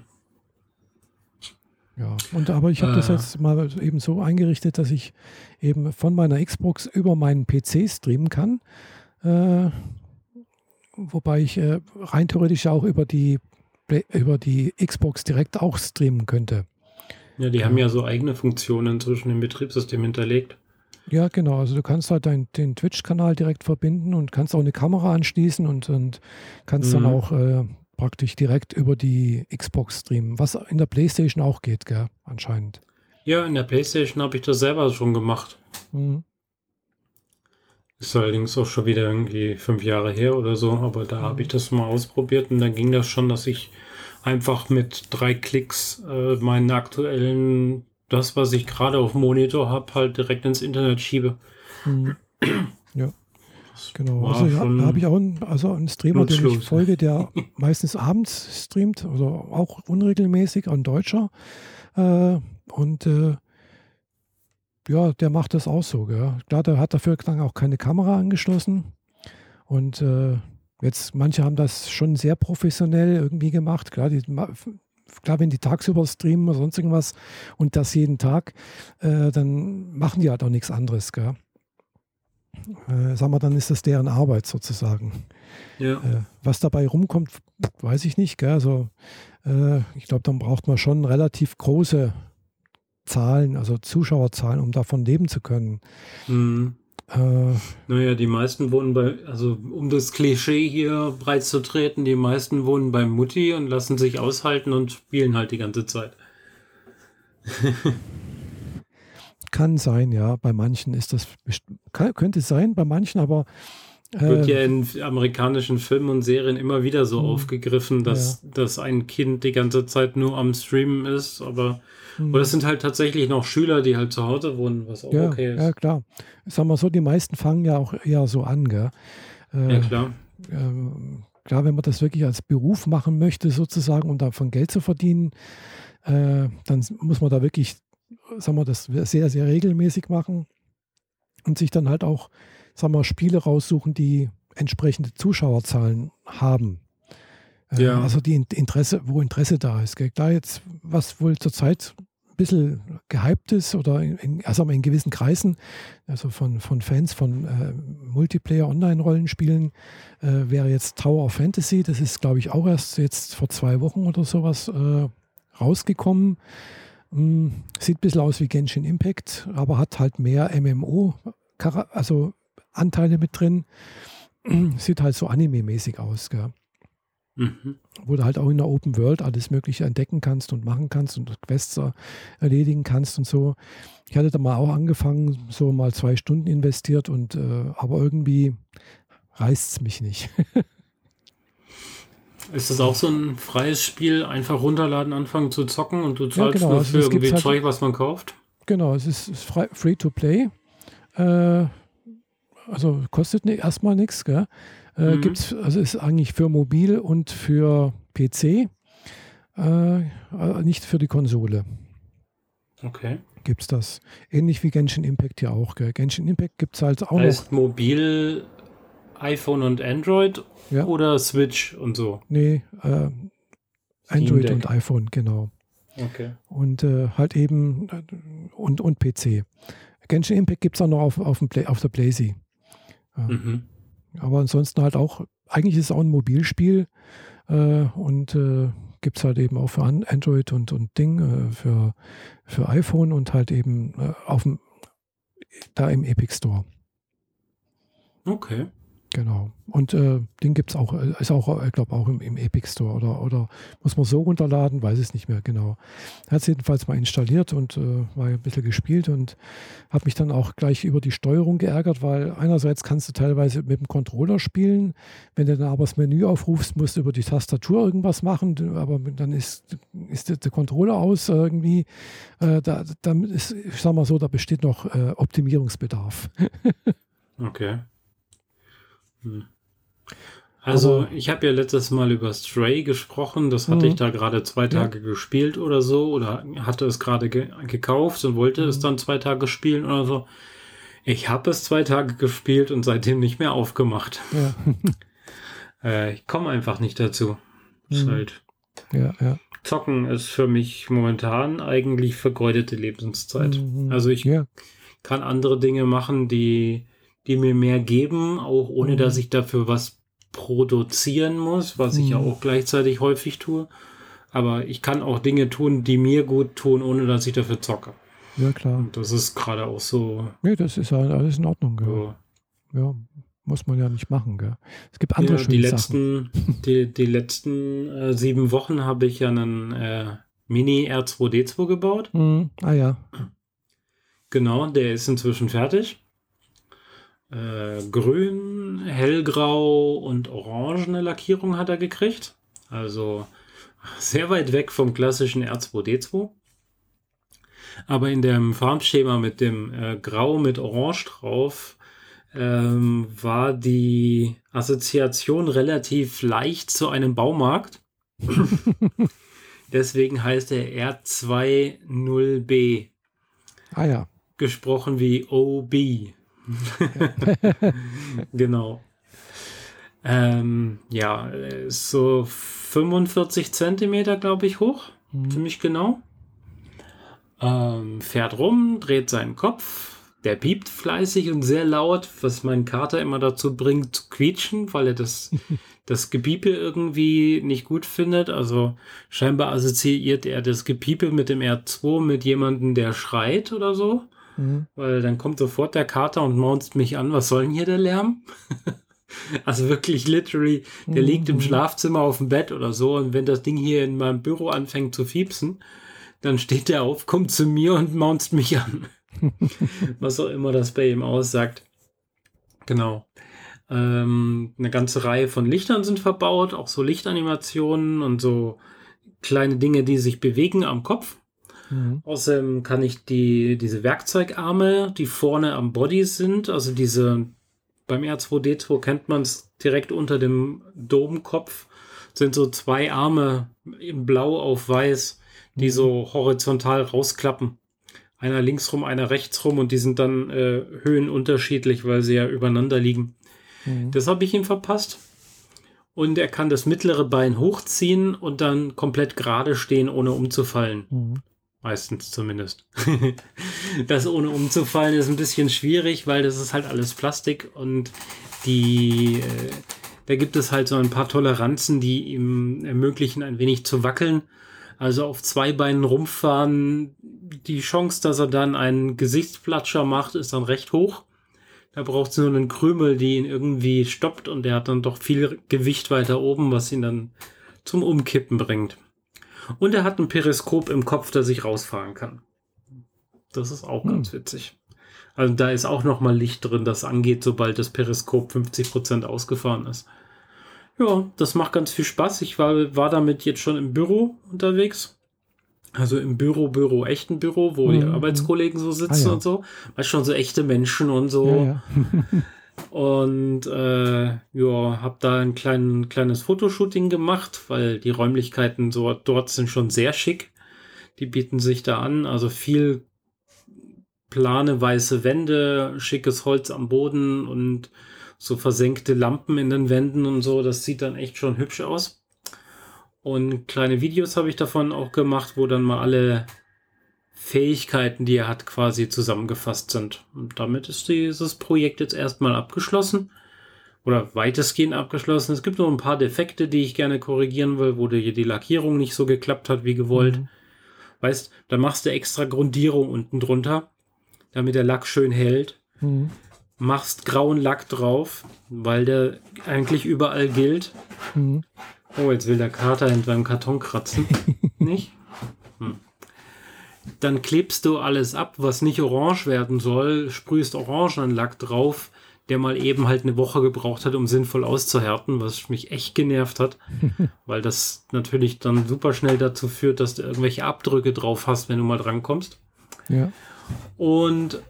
Ja, und aber ich habe äh. das jetzt mal eben so eingerichtet, dass ich eben von meiner Xbox über meinen PC streamen kann. Äh, wobei ich äh, rein theoretisch auch über die, über die Xbox direkt auch streamen könnte. Ja, die haben ja so eigene Funktionen zwischen dem Betriebssystem hinterlegt. Ja, genau. Also du kannst halt dein, den Twitch-Kanal direkt verbinden und kannst auch eine Kamera anschließen und, und kannst mhm. dann auch äh, praktisch direkt über die Xbox streamen, was in der PlayStation auch geht, gell, anscheinend. Ja, in der PlayStation habe ich das selber schon gemacht. Mhm. Ist allerdings auch schon wieder irgendwie fünf Jahre her oder so, aber da mhm. habe ich das mal ausprobiert und dann ging das schon, dass ich einfach mit drei Klicks äh, meinen aktuellen, das, was ich gerade auf Monitor habe, halt direkt ins Internet schiebe. Mhm. Ja. Genau, also ja, da habe ich auch einen, also einen Streamer, den ich folge, der meistens abends streamt, also auch unregelmäßig, ein Deutscher. Äh, und äh, ja, der macht das auch so. Gell. Klar, der hat dafür dann auch keine Kamera angeschlossen. Und äh, Jetzt, manche haben das schon sehr professionell irgendwie gemacht. Klar, die, klar wenn die tagsüber streamen oder sonst irgendwas und das jeden Tag, äh, dann machen die halt auch nichts anderes. Gell? Äh, sagen wir, dann ist das deren Arbeit sozusagen. Ja. Äh, was dabei rumkommt, weiß ich nicht. Gell? Also, äh, ich glaube, dann braucht man schon relativ große Zahlen, also Zuschauerzahlen, um davon leben zu können. Mhm. Äh, naja, die meisten wohnen bei, also um das Klischee hier breit zu treten, die meisten wohnen bei Mutti und lassen sich aushalten und spielen halt die ganze Zeit. Kann sein, ja. Bei manchen ist das, kann, könnte sein, bei manchen, aber Wird ja in amerikanischen Filmen und Serien immer wieder so mh. aufgegriffen, dass, ja. dass ein Kind die ganze Zeit nur am Streamen ist, aber oder es sind halt tatsächlich noch Schüler, die halt zu Hause wohnen, was auch ja, okay ist. Ja, klar. Sag mal so, die meisten fangen ja auch eher so an, gell? Äh, ja, klar. Äh, klar, wenn man das wirklich als Beruf machen möchte, sozusagen, um davon Geld zu verdienen, äh, dann muss man da wirklich, sagen wir, das sehr, sehr regelmäßig machen und sich dann halt auch, sagen wir, Spiele raussuchen, die entsprechende Zuschauerzahlen haben. Ja. Also die Interesse, wo Interesse da ist. Gell? Da jetzt, was wohl zurzeit ein bisschen gehypt ist oder in, also in gewissen Kreisen, also von, von Fans von äh, Multiplayer-Online-Rollenspielen, äh, wäre jetzt Tower of Fantasy. Das ist, glaube ich, auch erst jetzt vor zwei Wochen oder sowas äh, rausgekommen. Hm, sieht ein bisschen aus wie Genshin Impact, aber hat halt mehr MMO, also Anteile mit drin. Sieht halt so anime-mäßig aus. Gell? Mhm. Wo du halt auch in der Open World alles Mögliche entdecken kannst und machen kannst und Quests erledigen kannst und so. Ich hatte da mal auch angefangen, so mal zwei Stunden investiert und äh, aber irgendwie reißt es mich nicht. Ist das auch so ein freies Spiel? Einfach runterladen, anfangen zu zocken und du zahlst ja, genau. nur also für irgendwie halt, Zeug, was man kauft? Genau, es ist, frei, free to play. Äh, also kostet nicht, erstmal nichts, gell? Äh, mhm. Gibt's, also ist eigentlich für mobil und für PC, äh, äh, nicht für die Konsole. Okay. Gibt es das. Ähnlich wie Genshin Impact ja auch. Gell? Genshin Impact gibt es halt auch heißt noch. mobil iPhone und Android ja. oder Switch und so? Nee, äh, Android und iPhone, genau. Okay. Und äh, halt eben äh, und, und PC. Genshin Impact gibt es auch noch auf, auf, dem Play, auf der Blazy. Ja. Mhm. Aber ansonsten halt auch, eigentlich ist es auch ein Mobilspiel äh, und äh, gibt es halt eben auch für Android und, und Ding, äh, für, für iPhone und halt eben äh, auf dem, da im Epic Store. Okay. Genau. Und äh, den gibt es auch, äh, ist auch, ich glaube, auch im, im, Epic Store oder, oder muss man so runterladen, weiß es nicht mehr genau. Hat es jedenfalls mal installiert und äh, war ein bisschen gespielt und habe mich dann auch gleich über die Steuerung geärgert, weil einerseits kannst du teilweise mit dem Controller spielen, wenn du dann aber das Menü aufrufst, musst du über die Tastatur irgendwas machen, aber dann ist, ist der, Controller aus irgendwie. Äh, da, da ist, ich sag mal so, da besteht noch äh, Optimierungsbedarf. okay. Hm. Also, ich habe ja letztes Mal über Stray gesprochen. Das hatte ich mhm. da gerade zwei Tage ja. gespielt oder so. Oder hatte es gerade ge gekauft und wollte es mhm. dann zwei Tage spielen oder so. Ich habe es zwei Tage gespielt und seitdem nicht mehr aufgemacht. Ja. äh, ich komme einfach nicht dazu. Ist mhm. halt. Ja, ja. Zocken ist für mich momentan eigentlich vergeudete Lebenszeit. Mhm. Also ich ja. kann andere Dinge machen, die die mir mehr geben, auch ohne mhm. dass ich dafür was produzieren muss, was ich ja mhm. auch gleichzeitig häufig tue. Aber ich kann auch Dinge tun, die mir gut tun, ohne dass ich dafür zocke. Ja, klar. Und das ist gerade auch so. Nee, das ist halt alles in Ordnung, gell? So. Ja, muss man ja nicht machen, gell? Es gibt andere ja, die letzten, Die, die letzten äh, sieben Wochen habe ich ja einen äh, Mini R2D2 gebaut. Mhm. Ah ja. Genau, der ist inzwischen fertig äh, grün, hellgrau und orangene Lackierung hat er gekriegt. Also sehr weit weg vom klassischen R2D2. Aber in dem Farbschema mit dem äh, Grau mit Orange drauf ähm, war die Assoziation relativ leicht zu einem Baumarkt. Deswegen heißt er R20B. Ah ja. Gesprochen wie OB. genau. Ähm, ja, so 45 Zentimeter, glaube ich, hoch. Mhm. Ziemlich genau. Ähm, fährt rum, dreht seinen Kopf. Der piept fleißig und sehr laut, was meinen Kater immer dazu bringt zu quietschen, weil er das, das Gepiepe irgendwie nicht gut findet. Also scheinbar assoziiert er das Gepiepe mit dem R2 mit jemandem, der schreit oder so. Mhm. Weil dann kommt sofort der Kater und maunzt mich an, was soll denn hier der Lärm? also wirklich literally, der mhm. liegt im Schlafzimmer auf dem Bett oder so und wenn das Ding hier in meinem Büro anfängt zu fiepsen, dann steht der auf, kommt zu mir und maunzt mich an. was auch immer das bei ihm aussagt. Genau. Ähm, eine ganze Reihe von Lichtern sind verbaut, auch so Lichtanimationen und so kleine Dinge, die sich bewegen am Kopf. Mhm. Außerdem kann ich die, diese Werkzeugarme, die vorne am Body sind, also diese, beim R2D2 kennt man es direkt unter dem Domkopf, sind so zwei Arme in Blau auf Weiß, die mhm. so horizontal rausklappen. Einer links rum, einer rechts rum und die sind dann äh, höhenunterschiedlich, weil sie ja übereinander liegen. Mhm. Das habe ich ihm verpasst. Und er kann das mittlere Bein hochziehen und dann komplett gerade stehen, ohne umzufallen. Mhm. Meistens zumindest. das ohne umzufallen ist ein bisschen schwierig, weil das ist halt alles Plastik und die, äh, da gibt es halt so ein paar Toleranzen, die ihm ermöglichen, ein wenig zu wackeln. Also auf zwei Beinen rumfahren, die Chance, dass er dann einen Gesichtsplatscher macht, ist dann recht hoch. Da braucht es nur einen Krümel, die ihn irgendwie stoppt und der hat dann doch viel Gewicht weiter oben, was ihn dann zum Umkippen bringt. Und er hat ein Periskop im Kopf, das sich rausfahren kann. Das ist auch hm. ganz witzig. Also da ist auch noch mal Licht drin, das angeht, sobald das Periskop 50% ausgefahren ist. Ja, das macht ganz viel Spaß. Ich war, war damit jetzt schon im Büro unterwegs. Also im Büro, Büro, echten Büro, wo mhm. die Arbeitskollegen so sitzen ah, ja. und so. Weißt schon, so echte Menschen und so. Ja, ja. Und äh, ja, habe da ein klein, kleines Fotoshooting gemacht, weil die Räumlichkeiten so dort sind schon sehr schick. Die bieten sich da an. Also viel plane weiße Wände, schickes Holz am Boden und so versenkte Lampen in den Wänden und so. Das sieht dann echt schon hübsch aus. Und kleine Videos habe ich davon auch gemacht, wo dann mal alle Fähigkeiten, die er hat, quasi zusammengefasst sind. Und damit ist dieses Projekt jetzt erstmal abgeschlossen. Oder weitestgehend abgeschlossen. Es gibt noch ein paar Defekte, die ich gerne korrigieren will, wo die, die Lackierung nicht so geklappt hat wie gewollt. Mhm. Weißt, da machst du extra Grundierung unten drunter, damit der Lack schön hält. Mhm. Machst grauen Lack drauf, weil der eigentlich überall gilt. Mhm. Oh, jetzt will der Kater in seinem Karton kratzen. nicht? Dann klebst du alles ab, was nicht orange werden soll, sprühst Orangenlack drauf, der mal eben halt eine Woche gebraucht hat, um sinnvoll auszuhärten, was mich echt genervt hat, weil das natürlich dann super schnell dazu führt, dass du irgendwelche Abdrücke drauf hast, wenn du mal drankommst. Ja. Und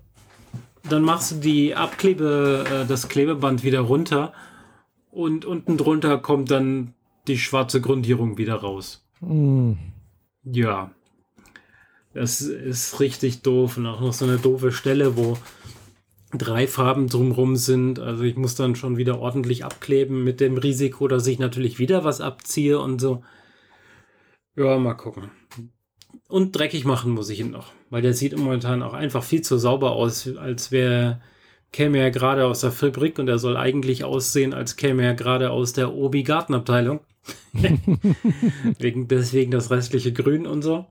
dann machst du die Abklebe, äh, das Klebeband wieder runter und unten drunter kommt dann die schwarze Grundierung wieder raus. Mm. Ja, das ist richtig doof. Und auch noch so eine doofe Stelle, wo drei Farben drumrum sind. Also ich muss dann schon wieder ordentlich abkleben mit dem Risiko, dass ich natürlich wieder was abziehe und so. Ja, mal gucken. Und dreckig machen muss ich ihn noch, weil der sieht momentan auch einfach viel zu sauber aus, als wäre käme er gerade aus der Fabrik und er soll eigentlich aussehen, als käme er gerade aus der Obi Gartenabteilung. wegen, deswegen das restliche Grün und so.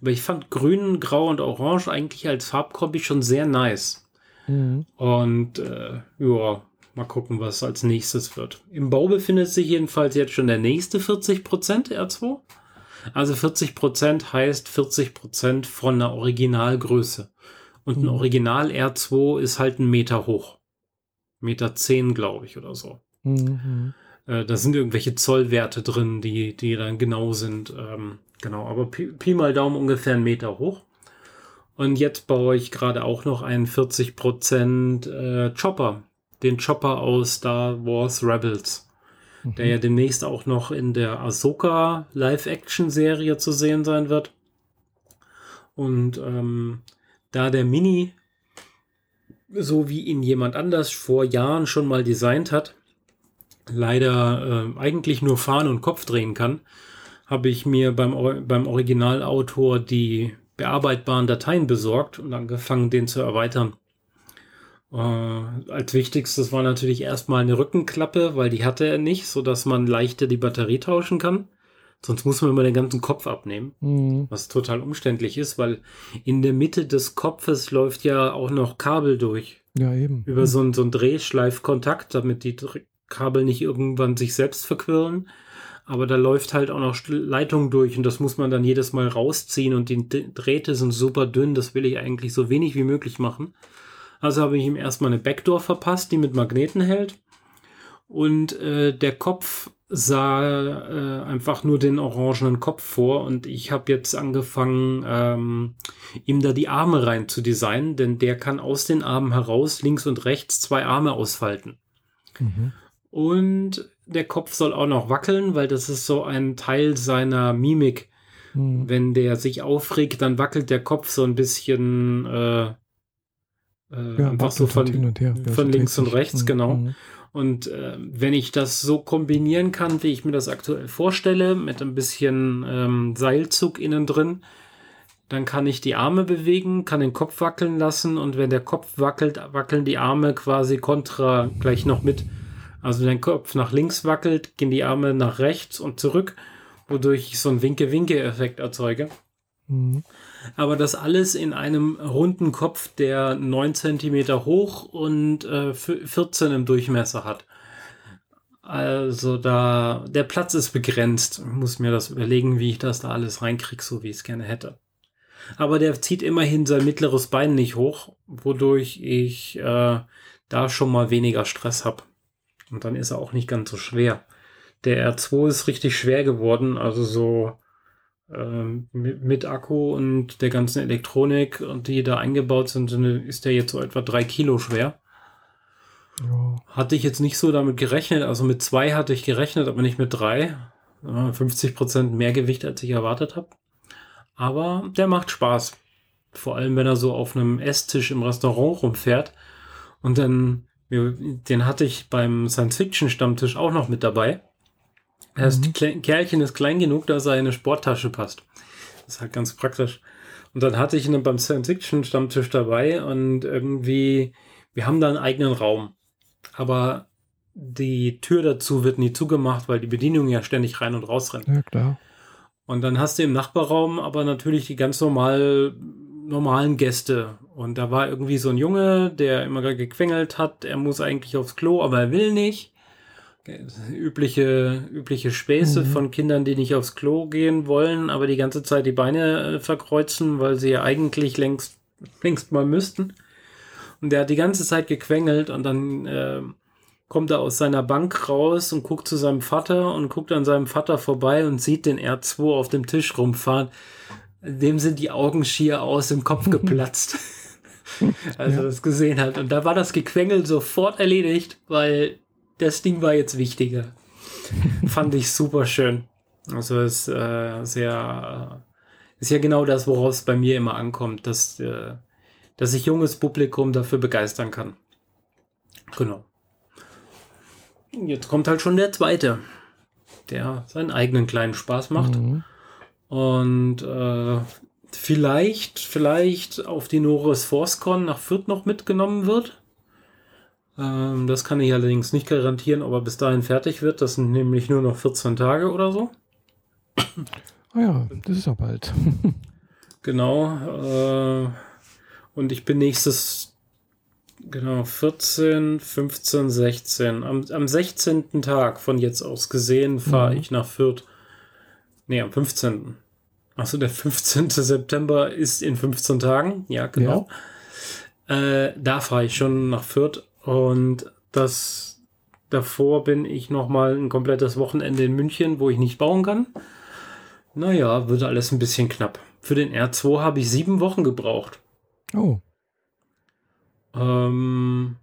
Aber ich fand Grün, Grau und Orange eigentlich als Farbkombi schon sehr nice. Mhm. Und äh, ja, mal gucken, was als nächstes wird. Im Bau befindet sich jedenfalls jetzt schon der nächste 40% R2. Also 40% heißt 40% von einer Originalgröße. Und ein mhm. Original R2 ist halt ein Meter hoch. Meter 10, glaube ich, oder so. Mhm. Äh, da sind irgendwelche Zollwerte drin, die, die dann genau sind. Ähm, Genau, aber Pi, Pi, mal Daumen ungefähr einen Meter hoch. Und jetzt baue ich gerade auch noch einen 40% äh, Chopper. Den Chopper aus Star Wars Rebels. Mhm. Der ja demnächst auch noch in der Ahsoka Live-Action-Serie zu sehen sein wird. Und ähm, da der Mini, so wie ihn jemand anders vor Jahren schon mal designt hat, leider äh, eigentlich nur fahren und Kopf drehen kann, habe ich mir beim, beim Originalautor die bearbeitbaren Dateien besorgt und angefangen, den zu erweitern. Äh, als wichtigstes war natürlich erstmal eine Rückenklappe, weil die hatte er nicht, so dass man leichter die Batterie tauschen kann. Sonst muss man immer den ganzen Kopf abnehmen, mhm. was total umständlich ist, weil in der Mitte des Kopfes läuft ja auch noch Kabel durch. Ja, eben. Über so einen, so einen Drehschleifkontakt, damit die Kabel nicht irgendwann sich selbst verquirlen. Aber da läuft halt auch noch Leitung durch und das muss man dann jedes Mal rausziehen und die Drähte sind super dünn. Das will ich eigentlich so wenig wie möglich machen. Also habe ich ihm erstmal eine Backdoor verpasst, die mit Magneten hält. und äh, der Kopf sah äh, einfach nur den orangenen Kopf vor und ich habe jetzt angefangen, ähm, ihm da die Arme rein zu designen, denn der kann aus den Armen heraus links und rechts zwei Arme ausfalten. Mhm. Und der Kopf soll auch noch wackeln, weil das ist so ein Teil seiner Mimik. Mhm. Wenn der sich aufregt, dann wackelt der Kopf so ein bisschen äh, äh, ja, einfach so von, von links und rechts, mhm. genau. Mhm. Und äh, wenn ich das so kombinieren kann, wie ich mir das aktuell vorstelle, mit ein bisschen ähm, Seilzug innen drin, dann kann ich die Arme bewegen, kann den Kopf wackeln lassen und wenn der Kopf wackelt, wackeln die Arme quasi kontra gleich noch mit. Also der Kopf nach links wackelt, gehen die Arme nach rechts und zurück, wodurch ich so einen Winke-Winke-Effekt erzeuge. Mhm. Aber das alles in einem runden Kopf, der 9 cm hoch und äh, 14 im Durchmesser hat. Also da, der Platz ist begrenzt. Ich muss mir das überlegen, wie ich das da alles reinkriege, so wie ich es gerne hätte. Aber der zieht immerhin sein mittleres Bein nicht hoch, wodurch ich äh, da schon mal weniger Stress habe. Und dann ist er auch nicht ganz so schwer. Der R2 ist richtig schwer geworden, also so ähm, mit, mit, Akku und der ganzen Elektronik, die da eingebaut sind, ist der jetzt so etwa drei Kilo schwer. Ja. Hatte ich jetzt nicht so damit gerechnet. Also mit zwei hatte ich gerechnet, aber nicht mit drei. 50 Prozent mehr Gewicht, als ich erwartet habe. Aber der macht Spaß. Vor allem, wenn er so auf einem Esstisch im Restaurant rumfährt. Und dann, den hatte ich beim Science-Fiction-Stammtisch auch noch mit dabei. Das mhm. Kerlchen ist klein genug, dass er in eine Sporttasche passt. Das ist halt ganz praktisch. Und dann hatte ich ihn beim Science-Fiction-Stammtisch dabei und irgendwie, wir haben da einen eigenen Raum. Aber die Tür dazu wird nie zugemacht, weil die Bedienung ja ständig rein und raus rennt. Ja, klar. Und dann hast du im Nachbarraum aber natürlich die ganz normal, normalen Gäste. Und da war irgendwie so ein Junge, der immer gequengelt hat, er muss eigentlich aufs Klo, aber er will nicht übliche, übliche Späße mhm. von Kindern, die nicht aufs Klo gehen wollen, aber die ganze Zeit die Beine äh, verkreuzen, weil sie ja eigentlich längst, längst mal müssten. Und der hat die ganze Zeit gequengelt und dann äh, kommt er aus seiner Bank raus und guckt zu seinem Vater und guckt an seinem Vater vorbei und sieht den R2 auf dem Tisch rumfahren. Dem sind die Augen schier aus dem Kopf geplatzt. als er das gesehen hat. Und da war das Gequengel sofort erledigt, weil das Ding war jetzt wichtiger. Fand ich super schön. Also ist äh, sehr, äh, ist ja genau das, worauf es bei mir immer ankommt, dass, äh, dass ich junges Publikum dafür begeistern kann. Genau. Jetzt kommt halt schon der zweite, der seinen eigenen kleinen Spaß macht. Mhm. Und äh, vielleicht, vielleicht auf die Norris ForceCon nach Fürth noch mitgenommen wird. Ähm, das kann ich allerdings nicht garantieren, ob er bis dahin fertig wird. Das sind nämlich nur noch 14 Tage oder so. Ah ja, das ist ja bald. genau. Äh, und ich bin nächstes, genau, 14, 15, 16. Am, am 16. Tag von jetzt aus gesehen fahre mhm. ich nach Fürth. Nee, am 15. Achso, der 15. September ist in 15 Tagen. Ja, genau. Ja. Äh, da fahre ich schon nach Fürth und das davor bin ich noch mal ein komplettes Wochenende in München, wo ich nicht bauen kann. Naja, wird alles ein bisschen knapp. Für den R2 habe ich sieben Wochen gebraucht. Oh. Ähm,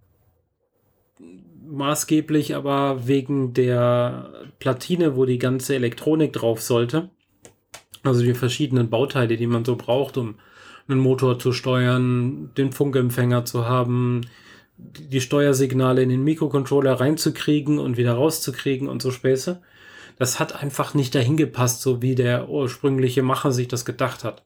maßgeblich aber wegen der Platine, wo die ganze Elektronik drauf sollte. Also die verschiedenen Bauteile, die man so braucht, um einen Motor zu steuern, den Funkempfänger zu haben, die Steuersignale in den Mikrocontroller reinzukriegen und wieder rauszukriegen und so Späße. Das hat einfach nicht dahin gepasst, so wie der ursprüngliche Macher sich das gedacht hat.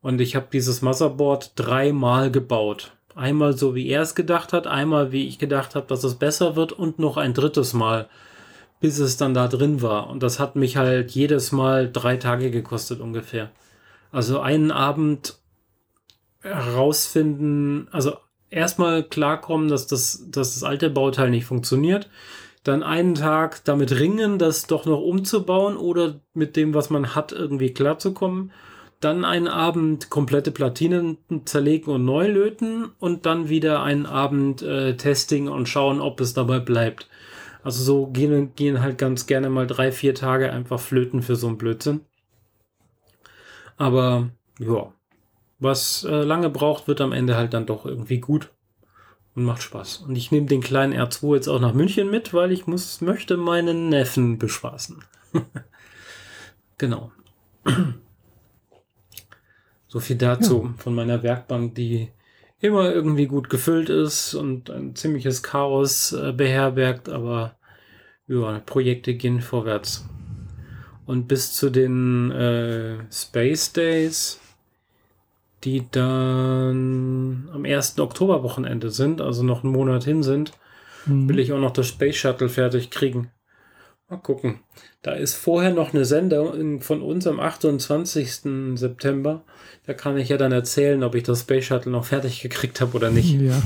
Und ich habe dieses Motherboard dreimal gebaut. Einmal so, wie er es gedacht hat, einmal wie ich gedacht habe, dass es besser wird und noch ein drittes Mal, bis es dann da drin war. Und das hat mich halt jedes Mal drei Tage gekostet ungefähr. Also einen Abend herausfinden, also erstmal klarkommen, dass das, dass das alte Bauteil nicht funktioniert. Dann einen Tag damit ringen, das doch noch umzubauen oder mit dem, was man hat, irgendwie klarzukommen. Dann einen Abend komplette Platinen zerlegen und neu löten und dann wieder einen Abend äh, Testing und schauen, ob es dabei bleibt. Also so gehen, gehen halt ganz gerne mal drei, vier Tage einfach flöten für so einen Blödsinn. Aber ja, was äh, lange braucht, wird am Ende halt dann doch irgendwie gut und macht Spaß. Und ich nehme den kleinen R2 jetzt auch nach München mit, weil ich muss, möchte meinen Neffen bespaßen. genau. So viel dazu ja. von meiner Werkbank, die immer irgendwie gut gefüllt ist und ein ziemliches Chaos äh, beherbergt, aber ja, Projekte gehen vorwärts. Und bis zu den äh, Space Days, die dann am 1. Oktoberwochenende sind, also noch einen Monat hin sind, mhm. will ich auch noch das Space Shuttle fertig kriegen. Mal gucken. Da ist vorher noch eine Sendung von uns am 28. September. Da kann ich ja dann erzählen, ob ich das Space Shuttle noch fertig gekriegt habe oder nicht. Ja.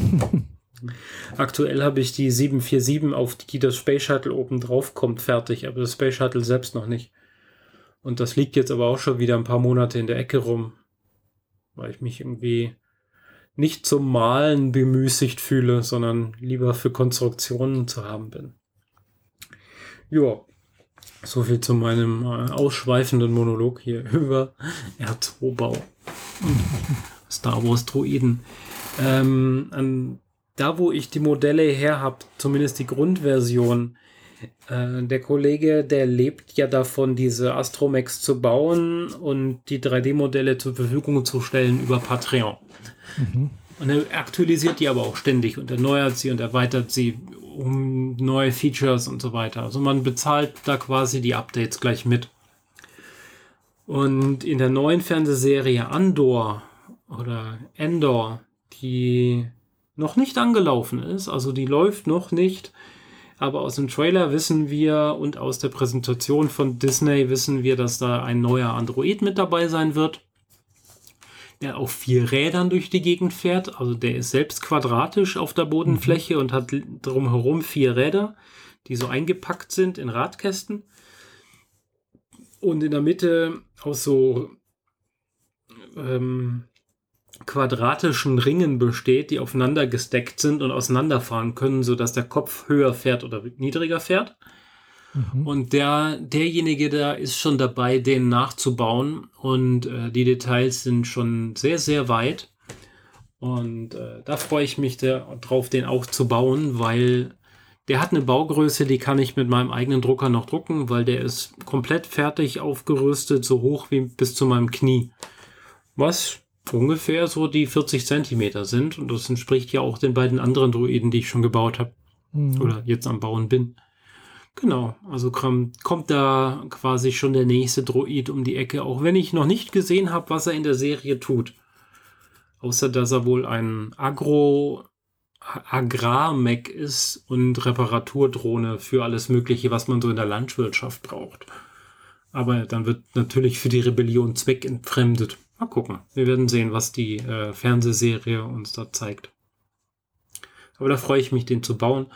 Aktuell habe ich die 747, auf die das Space Shuttle oben drauf kommt, fertig, aber das Space Shuttle selbst noch nicht. Und das liegt jetzt aber auch schon wieder ein paar Monate in der Ecke rum, weil ich mich irgendwie nicht zum Malen bemüßigt fühle, sondern lieber für Konstruktionen zu haben bin. Ja, so viel zu meinem äh, ausschweifenden Monolog hier über R2-Bau. Star Wars Droiden. Ähm, an, da, wo ich die Modelle her habe, zumindest die Grundversion, äh, der Kollege, der lebt ja davon, diese Astromex zu bauen und die 3D-Modelle zur Verfügung zu stellen über Patreon. Mhm. Und er aktualisiert die aber auch ständig und erneuert sie und erweitert sie um neue Features und so weiter. Also man bezahlt da quasi die Updates gleich mit. Und in der neuen Fernsehserie Andor oder Endor, die noch nicht angelaufen ist, also die läuft noch nicht, aber aus dem Trailer wissen wir und aus der Präsentation von Disney wissen wir, dass da ein neuer Android mit dabei sein wird der auf vier Rädern durch die Gegend fährt. Also der ist selbst quadratisch auf der Bodenfläche mhm. und hat drumherum vier Räder, die so eingepackt sind in Radkästen. Und in der Mitte aus so ähm, quadratischen Ringen besteht, die aufeinander gesteckt sind und auseinanderfahren können, sodass der Kopf höher fährt oder niedriger fährt. Mhm. Und der, derjenige da ist schon dabei, den nachzubauen. Und äh, die Details sind schon sehr, sehr weit. Und äh, da freue ich mich darauf, den auch zu bauen, weil der hat eine Baugröße, die kann ich mit meinem eigenen Drucker noch drucken, weil der ist komplett fertig aufgerüstet, so hoch wie bis zu meinem Knie. Was ungefähr so die 40 Zentimeter sind. Und das entspricht ja auch den beiden anderen Druiden, die ich schon gebaut habe. Mhm. Oder jetzt am Bauen bin. Genau, also kommt da quasi schon der nächste Droid um die Ecke, auch wenn ich noch nicht gesehen habe, was er in der Serie tut. Außer dass er wohl ein Agro Agrar-Mac ist und Reparaturdrohne für alles Mögliche, was man so in der Landwirtschaft braucht. Aber dann wird natürlich für die Rebellion zweckentfremdet. Mal gucken. Wir werden sehen, was die äh, Fernsehserie uns da zeigt. Aber da freue ich mich, den zu bauen.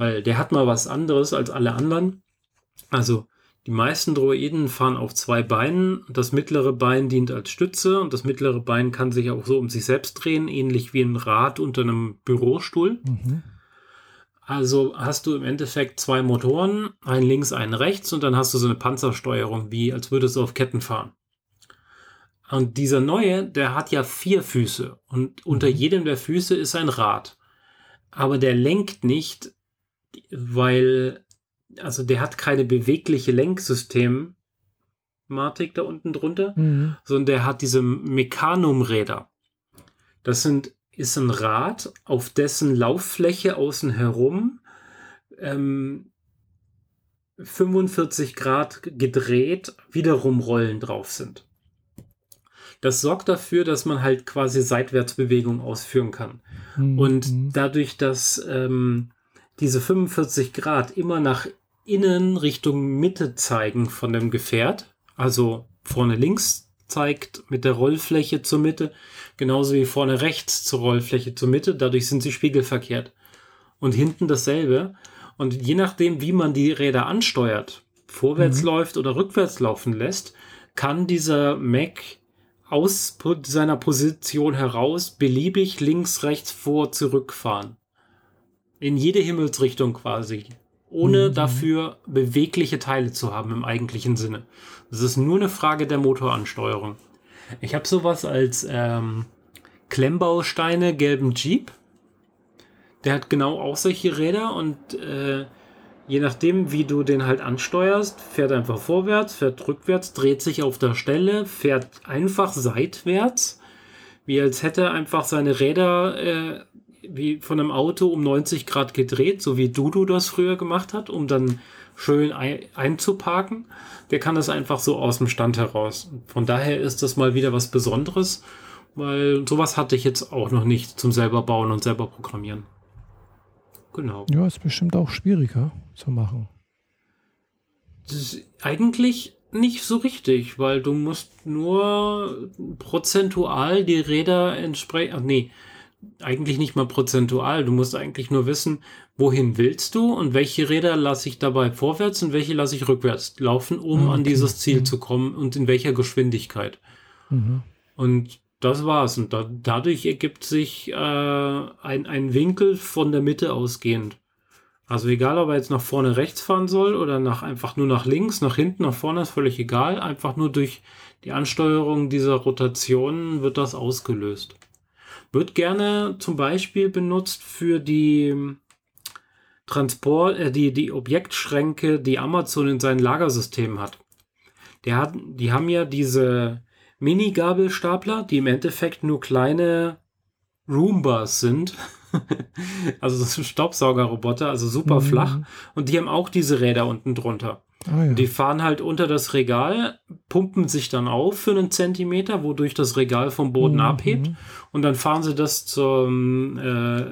Weil der hat mal was anderes als alle anderen. Also die meisten Droiden fahren auf zwei Beinen. Das mittlere Bein dient als Stütze und das mittlere Bein kann sich auch so um sich selbst drehen, ähnlich wie ein Rad unter einem Bürostuhl. Mhm. Also hast du im Endeffekt zwei Motoren, einen links, einen rechts und dann hast du so eine Panzersteuerung, wie als würdest du auf Ketten fahren. Und dieser neue, der hat ja vier Füße und unter mhm. jedem der Füße ist ein Rad. Aber der lenkt nicht weil, also der hat keine bewegliche Lenksystematik da unten drunter, mhm. sondern der hat diese Mechanumräder. Das sind, ist ein Rad, auf dessen Lauffläche außen herum ähm, 45 Grad gedreht wiederum Rollen drauf sind. Das sorgt dafür, dass man halt quasi Seitwärtsbewegung ausführen kann. Mhm. Und mhm. dadurch, dass ähm, diese 45 Grad immer nach innen Richtung Mitte zeigen von dem Gefährt, also vorne links zeigt mit der Rollfläche zur Mitte, genauso wie vorne rechts zur Rollfläche zur Mitte, dadurch sind sie spiegelverkehrt. Und hinten dasselbe. Und je nachdem, wie man die Räder ansteuert, vorwärts mhm. läuft oder rückwärts laufen lässt, kann dieser Mac aus seiner Position heraus beliebig links, rechts, vor, zurückfahren in jede Himmelsrichtung quasi. ohne mhm. dafür bewegliche Teile zu haben im eigentlichen Sinne. Es ist nur eine Frage der Motoransteuerung. Ich habe sowas als ähm, Klemmbausteine gelben Jeep. Der hat genau auch solche Räder und äh, je nachdem, wie du den halt ansteuerst, fährt einfach vorwärts, fährt rückwärts, dreht sich auf der Stelle, fährt einfach seitwärts, wie als hätte er einfach seine Räder äh, wie von einem Auto um 90 Grad gedreht, so wie Dudu das früher gemacht hat, um dann schön ein einzuparken. Der kann das einfach so aus dem Stand heraus. Von daher ist das mal wieder was Besonderes, weil sowas hatte ich jetzt auch noch nicht zum selber bauen und selber programmieren. Genau. Ja, ist bestimmt auch schwieriger zu machen. Das ist eigentlich nicht so richtig, weil du musst nur prozentual die Räder entsprechend, nee, eigentlich nicht mal prozentual. Du musst eigentlich nur wissen, wohin willst du und welche Räder lasse ich dabei vorwärts und welche lasse ich rückwärts laufen, um okay. an dieses Ziel mhm. zu kommen und in welcher Geschwindigkeit. Mhm. Und das war's. Und da, dadurch ergibt sich äh, ein, ein Winkel von der Mitte ausgehend. Also egal, ob er jetzt nach vorne rechts fahren soll oder nach einfach nur nach links, nach hinten, nach vorne, ist völlig egal. Einfach nur durch die Ansteuerung dieser Rotation wird das ausgelöst. Wird gerne zum Beispiel benutzt für die Transport, äh, die, die Objektschränke, die Amazon in seinem Lagersystem hat. Der hat. Die haben ja diese Mini-Gabelstapler, die im Endeffekt nur kleine Roombas sind. also das sind Staubsaugerroboter, also super mhm. flach. Und die haben auch diese Räder unten drunter. Ah, ja. Die fahren halt unter das Regal, pumpen sich dann auf für einen Zentimeter, wodurch das Regal vom Boden mhm. abhebt. Und dann fahren sie das zum äh,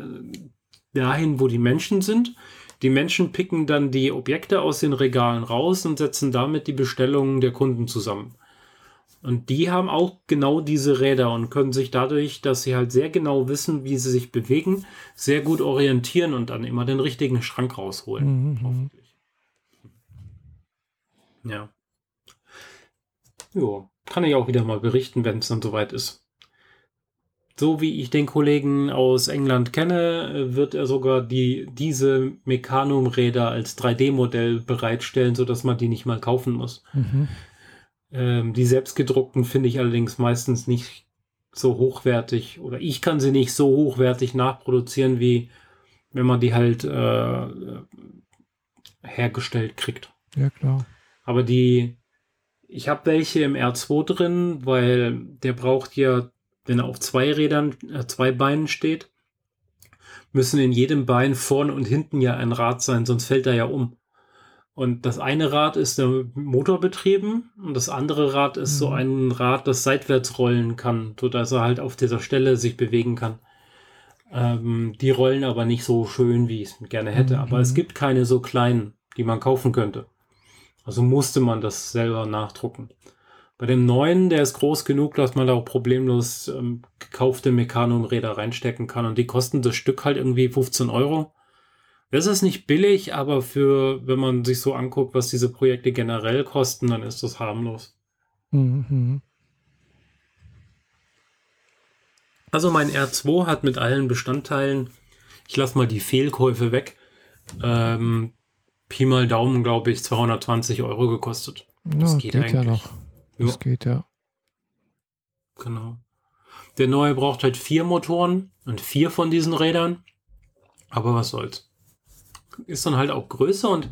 dahin, wo die Menschen sind. Die Menschen picken dann die Objekte aus den Regalen raus und setzen damit die Bestellungen der Kunden zusammen. Und die haben auch genau diese Räder und können sich dadurch, dass sie halt sehr genau wissen, wie sie sich bewegen, sehr gut orientieren und dann immer den richtigen Schrank rausholen. Mhm. Ja. Jo, kann ich auch wieder mal berichten, wenn es dann soweit ist. So wie ich den Kollegen aus England kenne, wird er sogar die, diese Mechanum-Räder als 3D-Modell bereitstellen, sodass man die nicht mal kaufen muss. Mhm. Ähm, die selbstgedruckten finde ich allerdings meistens nicht so hochwertig oder ich kann sie nicht so hochwertig nachproduzieren, wie wenn man die halt äh, hergestellt kriegt. Ja, klar. Aber die, ich habe welche im R2 drin, weil der braucht ja, wenn er auf zwei Rädern, äh, zwei Beinen steht, müssen in jedem Bein vorne und hinten ja ein Rad sein, sonst fällt er ja um. Und das eine Rad ist der Motor betrieben und das andere Rad ist mhm. so ein Rad, das seitwärts rollen kann, sodass er halt auf dieser Stelle sich bewegen kann. Ähm, die rollen aber nicht so schön, wie ich es gerne hätte. Mhm. Aber es gibt keine so kleinen, die man kaufen könnte. Also musste man das selber nachdrucken. Bei dem neuen, der ist groß genug, dass man da auch problemlos ähm, gekaufte Mekanum-Räder reinstecken kann. Und die kosten das Stück halt irgendwie 15 Euro. Das ist nicht billig, aber für, wenn man sich so anguckt, was diese Projekte generell kosten, dann ist das harmlos. Mhm. Also mein R2 hat mit allen Bestandteilen, ich lasse mal die Fehlkäufe weg, ähm, Pi mal Daumen, glaube ich, 220 Euro gekostet. Das ja, geht, geht ja noch. Das ja. geht ja. Genau. Der neue braucht halt vier Motoren und vier von diesen Rädern. Aber was soll's ist dann halt auch größer und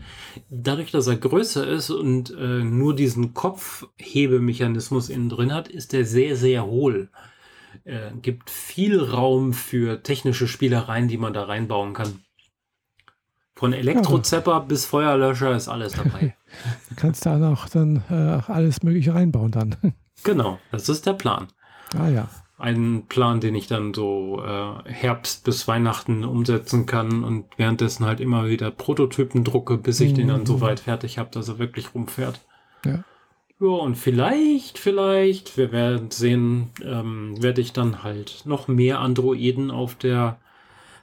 dadurch, dass er größer ist und äh, nur diesen Kopfhebemechanismus innen drin hat, ist er sehr, sehr hohl. Äh, gibt viel Raum für technische Spielereien, die man da reinbauen kann. Von Elektrozepper ja. bis Feuerlöscher ist alles dabei. Kannst da auch dann äh, alles Mögliche reinbauen dann. genau, das ist der Plan. Ah ja ein Plan, den ich dann so äh, Herbst bis Weihnachten umsetzen kann und währenddessen halt immer wieder Prototypen drucke, bis ich mhm. den dann so mhm. weit fertig habe, dass er wirklich rumfährt. Ja. Ja, und vielleicht, vielleicht, wir werden sehen, ähm, werde ich dann halt noch mehr Androiden auf der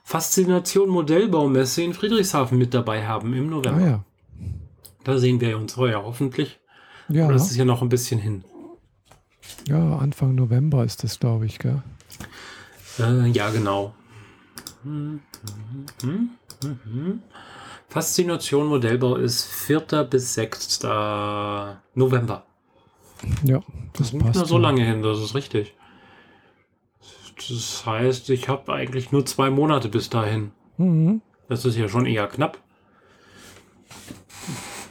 Faszination Modellbaumesse in Friedrichshafen mit dabei haben im November. Ah, ja. Da sehen wir uns heuer hoffentlich. Ja. Aber das ist ja noch ein bisschen hin. Ja, Anfang November ist das, glaube ich, gell? Äh, ja, genau. Faszination Modellbau ist 4. bis 6. November. Ja, das, das ist nicht mehr so lange hin, das ist richtig. Das heißt, ich habe eigentlich nur zwei Monate bis dahin. Mhm. Das ist ja schon eher knapp.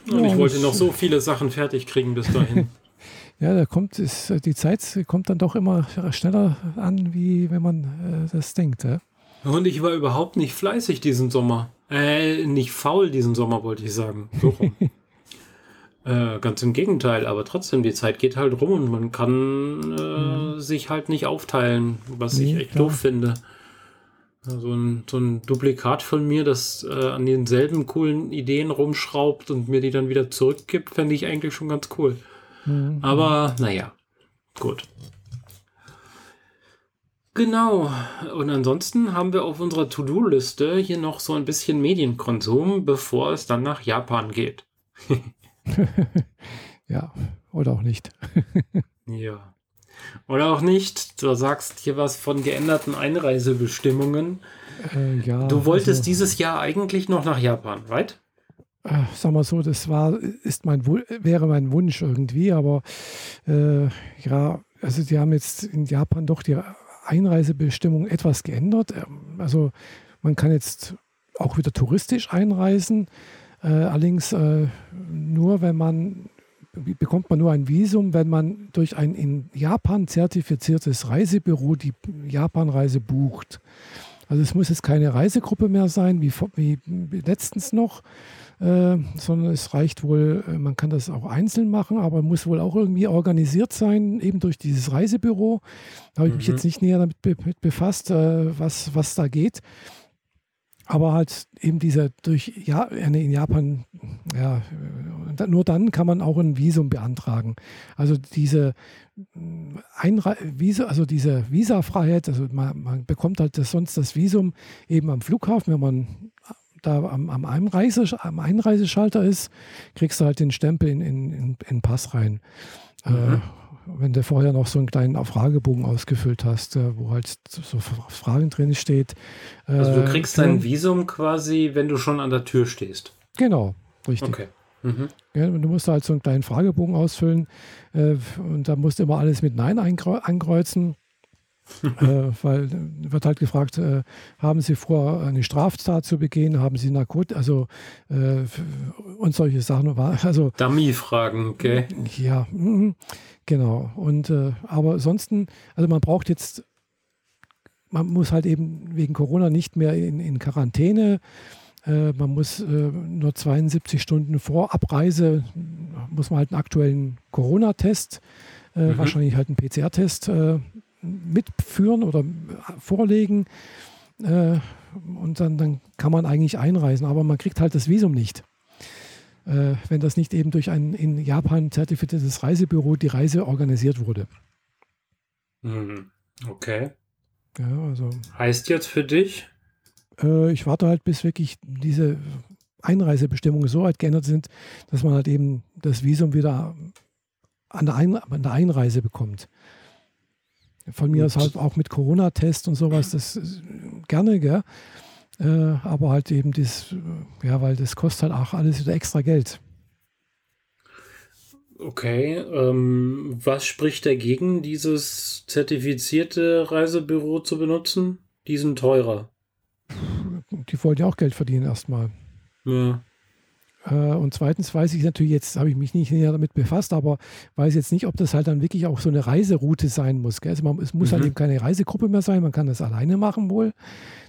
Und ich wollte noch so viele Sachen fertig kriegen bis dahin. ja, da kommt ist, die Zeit kommt dann doch immer schneller an, wie wenn man äh, das denkt. Ja? Und ich war überhaupt nicht fleißig diesen Sommer. Äh, nicht faul diesen Sommer, wollte ich sagen. So rum. äh, ganz im Gegenteil, aber trotzdem, die Zeit geht halt rum und man kann äh, mhm. sich halt nicht aufteilen, was nee, ich echt klar. doof finde. So ein, so ein Duplikat von mir, das äh, an denselben coolen Ideen rumschraubt und mir die dann wieder zurückgibt, fände ich eigentlich schon ganz cool. Mhm. Aber naja, gut. Genau. Und ansonsten haben wir auf unserer To-Do-Liste hier noch so ein bisschen Medienkonsum, bevor es dann nach Japan geht. ja, oder auch nicht. ja. Oder auch nicht. Du sagst hier was von geänderten Einreisebestimmungen. Äh, ja, du wolltest also, dieses Jahr eigentlich noch nach Japan, right? Äh, sag mal so, das war, ist mein, wäre mein Wunsch irgendwie, aber äh, ja, also die haben jetzt in Japan doch die Einreisebestimmung etwas geändert. Ähm, also man kann jetzt auch wieder touristisch einreisen, allerdings äh, nur, wenn man bekommt man nur ein Visum, wenn man durch ein in Japan zertifiziertes Reisebüro die Japanreise bucht. Also es muss jetzt keine Reisegruppe mehr sein, wie, wie letztens noch, äh, sondern es reicht wohl, äh, man kann das auch einzeln machen, aber muss wohl auch irgendwie organisiert sein, eben durch dieses Reisebüro. Da habe ich mhm. mich jetzt nicht näher damit be befasst, äh, was, was da geht. Aber halt eben dieser durch ja, in Japan, ja, nur dann kann man auch ein Visum beantragen. Also diese mm, Einre Visa, also diese Visafreiheit, also man, man, bekommt halt das, sonst das Visum eben am Flughafen, wenn man da am, am, Einreise, am Einreiseschalter ist, kriegst du halt den Stempel in, in, in, in Pass rein. Mhm. Äh, wenn du vorher noch so einen kleinen Fragebogen ausgefüllt hast, äh, wo halt so Fragen drin steht. Also du äh, kriegst dein Visum quasi, wenn du schon an der Tür stehst. Genau, richtig. Okay. Mhm. Ja, du musst halt so einen kleinen Fragebogen ausfüllen äh, und da musst du immer alles mit Nein ankreuzen. äh, weil wird halt gefragt, äh, haben Sie vor, eine Straftat zu begehen? Haben Sie Narkotik? Also äh, und solche Sachen. Also, Dummy-Fragen, okay. Ja, mh, genau. Und äh, aber ansonsten, also man braucht jetzt, man muss halt eben wegen Corona nicht mehr in, in Quarantäne. Äh, man muss äh, nur 72 Stunden vor Abreise, muss man halt einen aktuellen Corona-Test, mhm. wahrscheinlich halt einen PCR-Test mitführen oder vorlegen. Äh, und dann, dann kann man eigentlich einreisen, aber man kriegt halt das Visum nicht. Äh, wenn das nicht eben durch ein in Japan zertifiziertes Reisebüro die Reise organisiert wurde. Mhm. Okay. Ja, also. Heißt jetzt für dich? Äh, ich warte halt, bis wirklich diese Einreisebestimmungen so weit geändert sind, dass man halt eben das Visum wieder an der, Ein an der Einreise bekommt. Von mir aus halt auch mit Corona-Test und sowas, das gerne, gell? Äh, aber halt eben das, ja, weil das kostet halt auch alles wieder extra Geld. Okay, ähm, was spricht dagegen, dieses zertifizierte Reisebüro zu benutzen? Die sind teurer. Die wollen ja auch Geld verdienen erstmal. Ja. Äh, und zweitens weiß ich natürlich, jetzt habe ich mich nicht näher damit befasst, aber weiß jetzt nicht, ob das halt dann wirklich auch so eine Reiseroute sein muss. Gell? Also man, es muss halt mhm. halt eben keine Reisegruppe mehr sein, man kann das alleine machen wohl.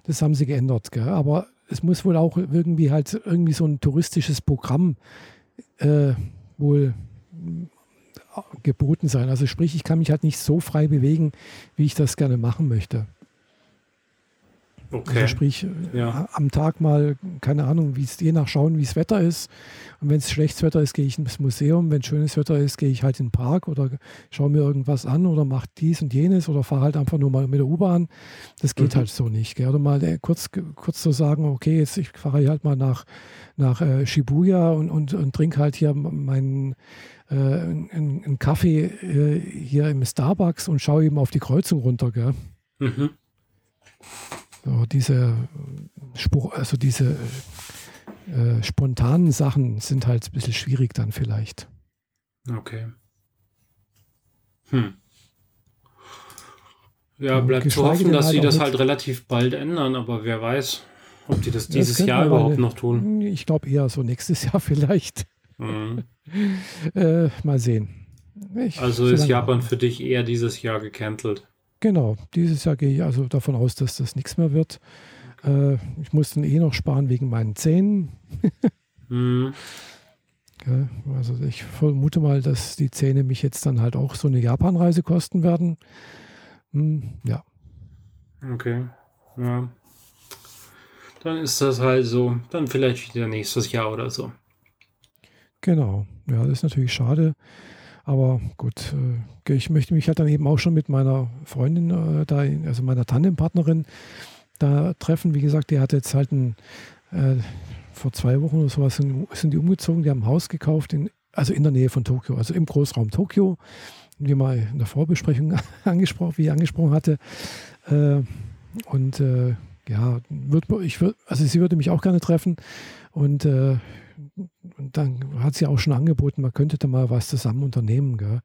Das haben sie geändert. Gell? Aber es muss wohl auch irgendwie halt irgendwie so ein touristisches Programm äh, wohl äh, geboten sein. Also sprich, ich kann mich halt nicht so frei bewegen, wie ich das gerne machen möchte. Okay. Also sprich, ja. am Tag mal, keine Ahnung, wie es je nach schauen, wie es Wetter ist. Und wenn es schlechtes Wetter ist, gehe ich ins Museum. Wenn schönes Wetter ist, gehe ich halt in den Park oder schaue mir irgendwas an oder mache dies und jenes oder fahre halt einfach nur mal mit der U-Bahn. Das geht mhm. halt so nicht. Gell? Oder mal äh, kurz, kurz zu sagen, okay, jetzt ich fahre halt mal nach, nach äh, Shibuya und, und, und trinke halt hier meinen äh, einen Kaffee äh, hier im Starbucks und schaue eben auf die Kreuzung runter. Gell? Mhm. So, diese Spruch, also diese äh, spontanen Sachen sind halt ein bisschen schwierig dann vielleicht. Okay. Hm. Ja, bleibt zu hoffen, dass halt sie das halt relativ bald ändern, aber wer weiß, ob die das dieses das Jahr überhaupt noch tun. Ich glaube eher so nächstes Jahr vielleicht. Mhm. äh, mal sehen. Ich, also ist Japan für dich eher dieses Jahr gecancelt? Genau, dieses Jahr gehe ich also davon aus, dass das nichts mehr wird. Äh, ich muss dann eh noch sparen wegen meinen Zähnen. mhm. ja, also ich vermute mal, dass die Zähne mich jetzt dann halt auch so eine Japanreise kosten werden. Hm, ja. Okay. Ja. Dann ist das halt so. Dann vielleicht wieder nächstes Jahr oder so. Genau. Ja, das ist natürlich schade. Aber gut, äh, ich möchte mich halt dann eben auch schon mit meiner Freundin, äh, da, also meiner Tandempartnerin, da treffen. Wie gesagt, die hat jetzt halt ein, äh, vor zwei Wochen oder sowas sind, sind, die umgezogen, die haben ein Haus gekauft, in, also in der Nähe von Tokio, also im Großraum Tokio, wie mal in der Vorbesprechung angesprochen, wie ich angesprochen hatte. Äh, und äh, ja, würd, ich würd, also sie würde mich auch gerne treffen. Und äh, und dann hat sie auch schon angeboten, man könnte da mal was zusammen unternehmen. Gell?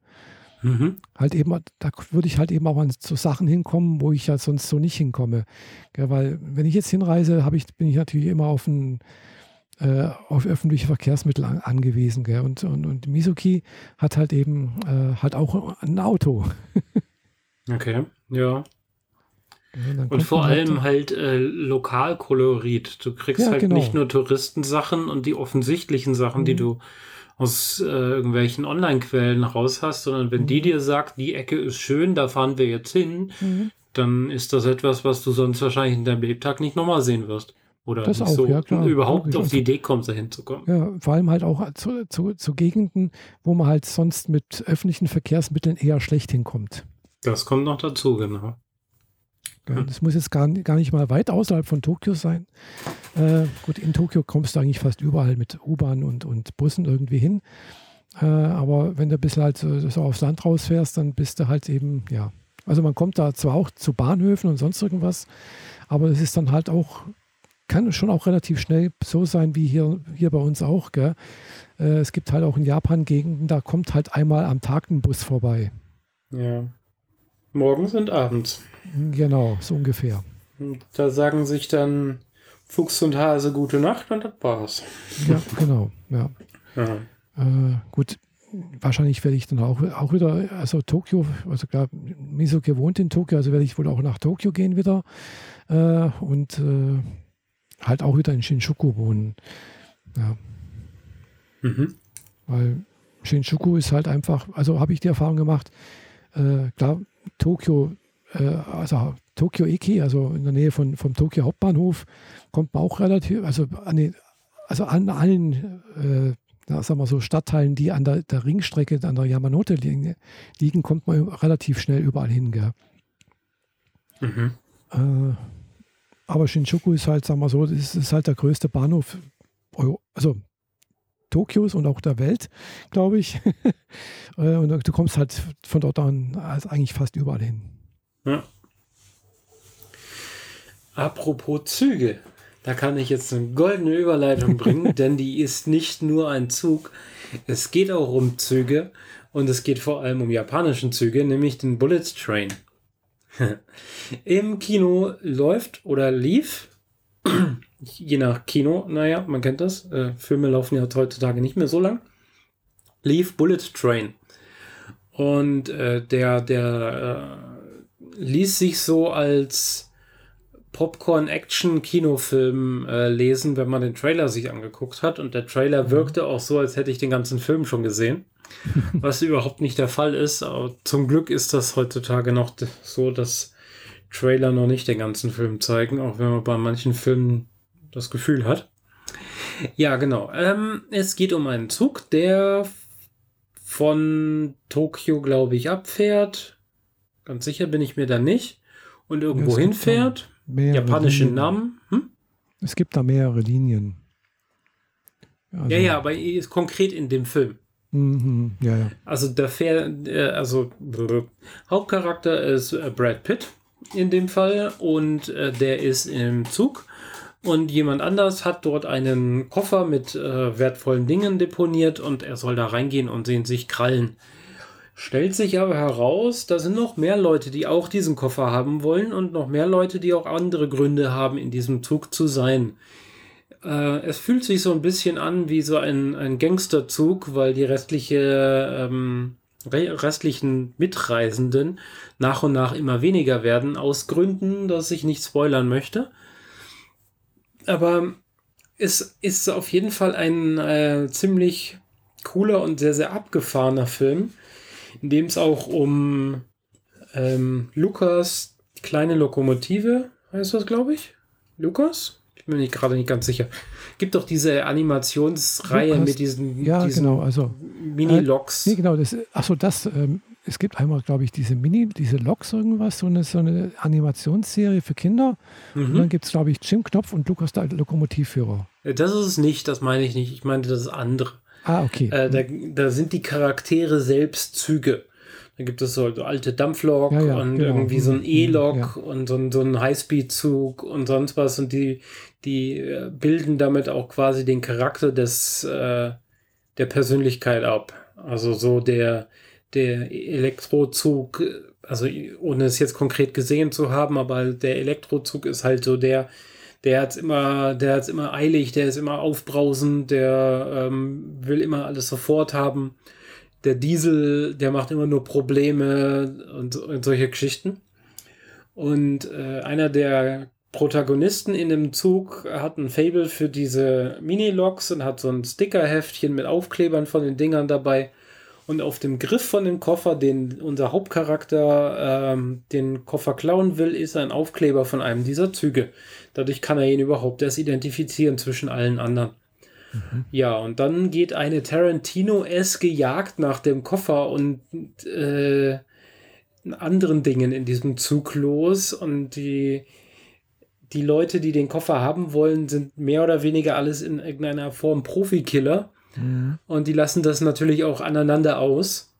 Mhm. Halt eben, da würde ich halt eben auch an so Sachen hinkommen, wo ich ja sonst so nicht hinkomme. Gell? Weil wenn ich jetzt hinreise, ich, bin ich natürlich immer auf, ein, äh, auf öffentliche Verkehrsmittel an, angewiesen. Gell? Und, und, und Mizuki hat halt eben äh, hat auch ein Auto. okay, ja. Ja, und vor allem halt, halt äh, Lokalkolorit. Du kriegst ja, halt genau. nicht nur Touristensachen und die offensichtlichen Sachen, mhm. die du aus äh, irgendwelchen Online-Quellen raus hast, sondern wenn mhm. die dir sagt, die Ecke ist schön, da fahren wir jetzt hin, mhm. dann ist das etwas, was du sonst wahrscheinlich in deinem Lebtag nicht nochmal sehen wirst. Oder das auch, so ja, klar, überhaupt logisch. auf die Idee kommst, da hinzukommen. Ja, vor allem halt auch zu, zu, zu Gegenden, wo man halt sonst mit öffentlichen Verkehrsmitteln eher schlecht hinkommt. Das kommt noch dazu, genau. Ja, das muss jetzt gar, gar nicht mal weit außerhalb von Tokio sein. Äh, gut, in Tokio kommst du eigentlich fast überall mit U-Bahn und, und Bussen irgendwie hin. Äh, aber wenn du ein bisschen halt so, so aufs Land rausfährst, dann bist du halt eben, ja. Also man kommt da zwar auch zu Bahnhöfen und sonst irgendwas, aber es ist dann halt auch, kann schon auch relativ schnell so sein wie hier, hier bei uns auch. Gell? Äh, es gibt halt auch in Japan Gegenden, da kommt halt einmal am Tag ein Bus vorbei. Ja. Morgens und abends. Genau, so ungefähr. Da sagen sich dann Fuchs und Hase gute Nacht und das war's. Ja, genau. Ja. ja. Äh, gut, wahrscheinlich werde ich dann auch, auch wieder, also Tokio, also klar, Misoke wohnt in Tokio, also werde ich wohl auch nach Tokio gehen wieder äh, und äh, halt auch wieder in Shinjuku wohnen. Ja. Mhm. Weil Shinjuku ist halt einfach, also habe ich die Erfahrung gemacht, äh, klar, Tokio also Tokio Eki, also in der Nähe von, vom Tokio Hauptbahnhof, kommt man auch relativ, also an, den, also an allen, äh, sagen wir so, Stadtteilen, die an der, der Ringstrecke, an der Yamanote liegen, liegen, kommt man relativ schnell überall hin. Gell? Mhm. Äh, aber Shinjuku ist halt, sagen wir so, ist, ist halt der größte Bahnhof, also Tokios und auch der Welt, glaube ich. Äh, und du kommst halt von dort an also eigentlich fast überall hin. Ja. Apropos Züge, da kann ich jetzt eine goldene Überleitung bringen, denn die ist nicht nur ein Zug, es geht auch um Züge und es geht vor allem um japanischen Züge, nämlich den Bullet Train. Im Kino läuft oder lief, je nach Kino, naja, man kennt das, äh, Filme laufen ja heutzutage nicht mehr so lang, lief Bullet Train. Und äh, der, der äh, ließ sich so als Popcorn-Action-Kinofilm äh, lesen, wenn man den Trailer sich angeguckt hat. Und der Trailer mhm. wirkte auch so, als hätte ich den ganzen Film schon gesehen. was überhaupt nicht der Fall ist. Aber zum Glück ist das heutzutage noch so, dass Trailer noch nicht den ganzen Film zeigen, auch wenn man bei manchen Filmen das Gefühl hat. Ja, genau. Ähm, es geht um einen Zug, der von Tokio, glaube ich, abfährt Ganz sicher bin ich mir da nicht. Und irgendwo ja, hinfährt. Japanische Linien. Namen. Hm? Es gibt da mehrere Linien. Also, ja, ja, aber ist konkret in dem Film. Mhm, ja, ja. Also der fährt, äh, also Hauptcharakter ist äh, Brad Pitt in dem Fall und äh, der ist im Zug Und jemand anders hat dort einen Koffer mit äh, wertvollen Dingen deponiert und er soll da reingehen und sehen sich krallen. Stellt sich aber heraus, da sind noch mehr Leute, die auch diesen Koffer haben wollen und noch mehr Leute, die auch andere Gründe haben, in diesem Zug zu sein. Äh, es fühlt sich so ein bisschen an wie so ein, ein Gangsterzug, weil die restliche, ähm, restlichen Mitreisenden nach und nach immer weniger werden, aus Gründen, dass ich nicht spoilern möchte. Aber es ist auf jeden Fall ein äh, ziemlich cooler und sehr, sehr abgefahrener Film in dem es auch um ähm, Lukas kleine Lokomotive, heißt das, glaube ich? Lukas? Ich bin mir gerade nicht ganz sicher. Gibt doch diese Animationsreihe Lukas, mit diesen, ja, diesen genau, also Mini-Loks. Äh, nee, genau, das, achso, das, ähm, es gibt einmal, glaube ich, diese Mini, diese Loks irgendwas, so eine, so eine Animationsserie für Kinder. Mhm. Und dann gibt es, glaube ich, Jim Knopf und Lukas der Lokomotivführer. Das ist es nicht, das meine ich nicht. Ich meinte das andere. Ah, okay. Äh, da, da, sind die Charaktere selbst Züge. Da gibt es so, alte Dampflok ja, ja, und genau. irgendwie so ein mhm. E-Lok ja. und so ein, so ein Highspeed-Zug und sonst was. Und die, die äh, bilden damit auch quasi den Charakter des, äh, der Persönlichkeit ab. Also so der, der Elektrozug, also ohne es jetzt konkret gesehen zu haben, aber der Elektrozug ist halt so der, der hat's immer, der hat's immer eilig, der ist immer aufbrausend, der ähm, will immer alles sofort haben. Der Diesel, der macht immer nur Probleme und, und solche Geschichten. Und äh, einer der Protagonisten in dem Zug hat ein Fable für diese Mini-Loks und hat so ein Stickerheftchen mit Aufklebern von den Dingern dabei. Und auf dem Griff von dem Koffer, den unser Hauptcharakter ähm, den Koffer klauen will, ist ein Aufkleber von einem dieser Züge. Dadurch kann er ihn überhaupt erst identifizieren zwischen allen anderen. Mhm. Ja, und dann geht eine Tarantino-eske Jagd nach dem Koffer und äh, anderen Dingen in diesem Zug los. Und die, die Leute, die den Koffer haben wollen, sind mehr oder weniger alles in irgendeiner Form Profikiller. Mhm. Und die lassen das natürlich auch aneinander aus.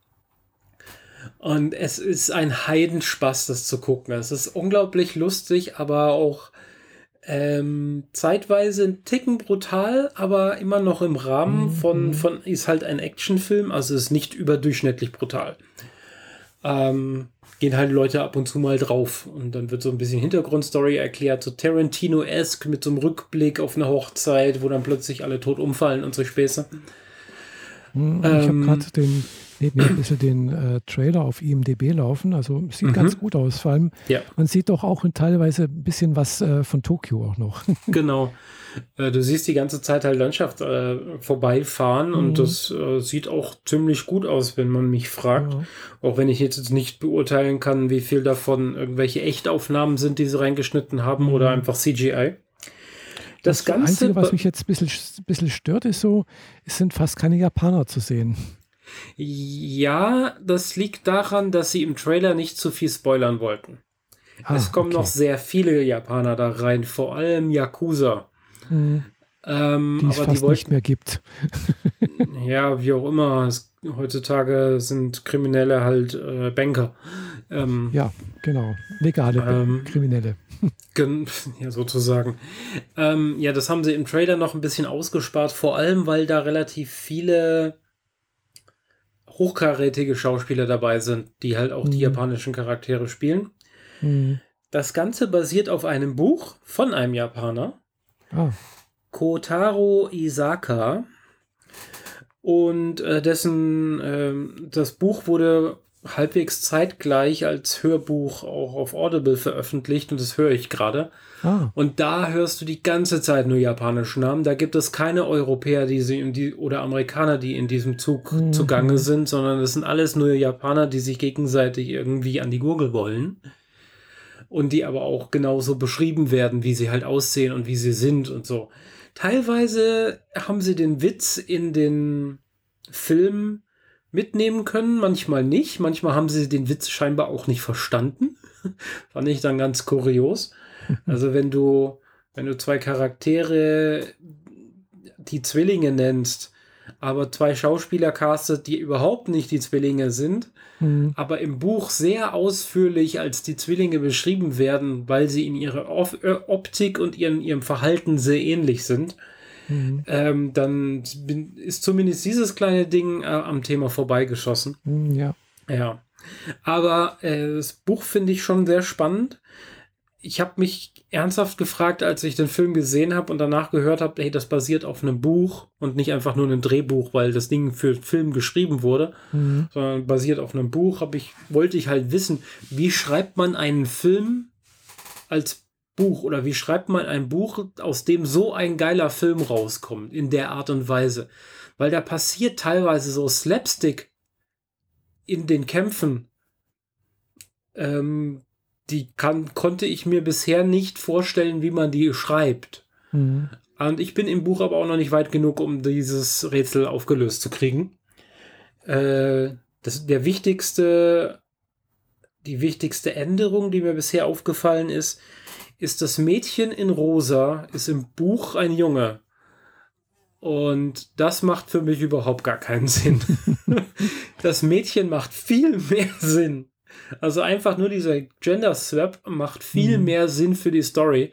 Und es ist ein Heidenspaß, das zu gucken. Es ist unglaublich lustig, aber auch ähm, zeitweise ein Ticken brutal, aber immer noch im Rahmen mhm. von, von, ist halt ein Actionfilm, also ist nicht überdurchschnittlich brutal. Ähm, gehen halt Leute ab und zu mal drauf und dann wird so ein bisschen Hintergrundstory erklärt, so Tarantino-esque mit so einem Rückblick auf eine Hochzeit, wo dann plötzlich alle tot umfallen und so Späße. Hm, ich ähm, habe gerade den neben mir ein bisschen den äh, Trailer auf IMDB laufen. Also sieht mhm. ganz gut aus. Vor allem, ja. man sieht doch auch teilweise ein bisschen was äh, von Tokio auch noch. genau. Äh, du siehst die ganze Zeit halt Landschaft äh, vorbeifahren mhm. und das äh, sieht auch ziemlich gut aus, wenn man mich fragt. Ja. Auch wenn ich jetzt nicht beurteilen kann, wie viel davon irgendwelche Echtaufnahmen sind, die sie reingeschnitten haben mhm. oder einfach CGI. Das, das Ganze. Einzige, was mich jetzt ein bisschen, bisschen stört, ist so, es sind fast keine Japaner zu sehen. Ja, das liegt daran, dass sie im Trailer nicht zu viel spoilern wollten. Ah, es kommen okay. noch sehr viele Japaner da rein, vor allem Yakuza. Mhm. Ähm, die es aber fast die wollten, nicht mehr gibt. ja, wie auch immer. Es, heutzutage sind Kriminelle halt äh, Banker. Ähm, ja, genau. Legale ähm, Kriminelle. ja, sozusagen. Ähm, ja, das haben sie im Trailer noch ein bisschen ausgespart, vor allem, weil da relativ viele hochkarätige Schauspieler dabei sind, die halt auch mhm. die japanischen Charaktere spielen. Mhm. Das Ganze basiert auf einem Buch von einem Japaner, ah. Kotaro Isaka. Und äh, dessen äh, das Buch wurde halbwegs zeitgleich als Hörbuch auch auf Audible veröffentlicht und das höre ich gerade. Ah. Und da hörst du die ganze Zeit nur japanische Namen. Da gibt es keine Europäer, die sie in die oder Amerikaner, die in diesem Zug mhm. zugange sind, sondern es sind alles nur Japaner, die sich gegenseitig irgendwie an die Gurgel wollen. Und die aber auch genauso beschrieben werden, wie sie halt aussehen und wie sie sind und so. Teilweise haben sie den Witz in den Filmen mitnehmen können, manchmal nicht. Manchmal haben sie den Witz scheinbar auch nicht verstanden. Fand ich dann ganz kurios. Also wenn du, wenn du zwei Charaktere die Zwillinge nennst, aber zwei Schauspieler castet, die überhaupt nicht die Zwillinge sind, mhm. aber im Buch sehr ausführlich als die Zwillinge beschrieben werden, weil sie in ihrer äh, Optik und ihren, ihrem Verhalten sehr ähnlich sind. Mhm. Ähm, dann ist zumindest dieses kleine Ding äh, am Thema vorbeigeschossen. Mhm, ja. Ja. Aber äh, das Buch finde ich schon sehr spannend ich habe mich ernsthaft gefragt, als ich den Film gesehen habe und danach gehört habe, hey, das basiert auf einem Buch und nicht einfach nur einem Drehbuch, weil das Ding für Film geschrieben wurde, mhm. sondern basiert auf einem Buch, habe ich wollte ich halt wissen, wie schreibt man einen Film als Buch oder wie schreibt man ein Buch, aus dem so ein geiler Film rauskommt in der Art und Weise, weil da passiert teilweise so Slapstick in den Kämpfen. Ähm, die kann, konnte ich mir bisher nicht vorstellen, wie man die schreibt. Mhm. Und ich bin im Buch aber auch noch nicht weit genug, um dieses Rätsel aufgelöst zu kriegen. Äh, das, der wichtigste, die wichtigste Änderung, die mir bisher aufgefallen ist, ist das Mädchen in Rosa ist im Buch ein Junge. Und das macht für mich überhaupt gar keinen Sinn. das Mädchen macht viel mehr Sinn. Also einfach nur dieser Gender Swap macht viel mhm. mehr Sinn für die Story.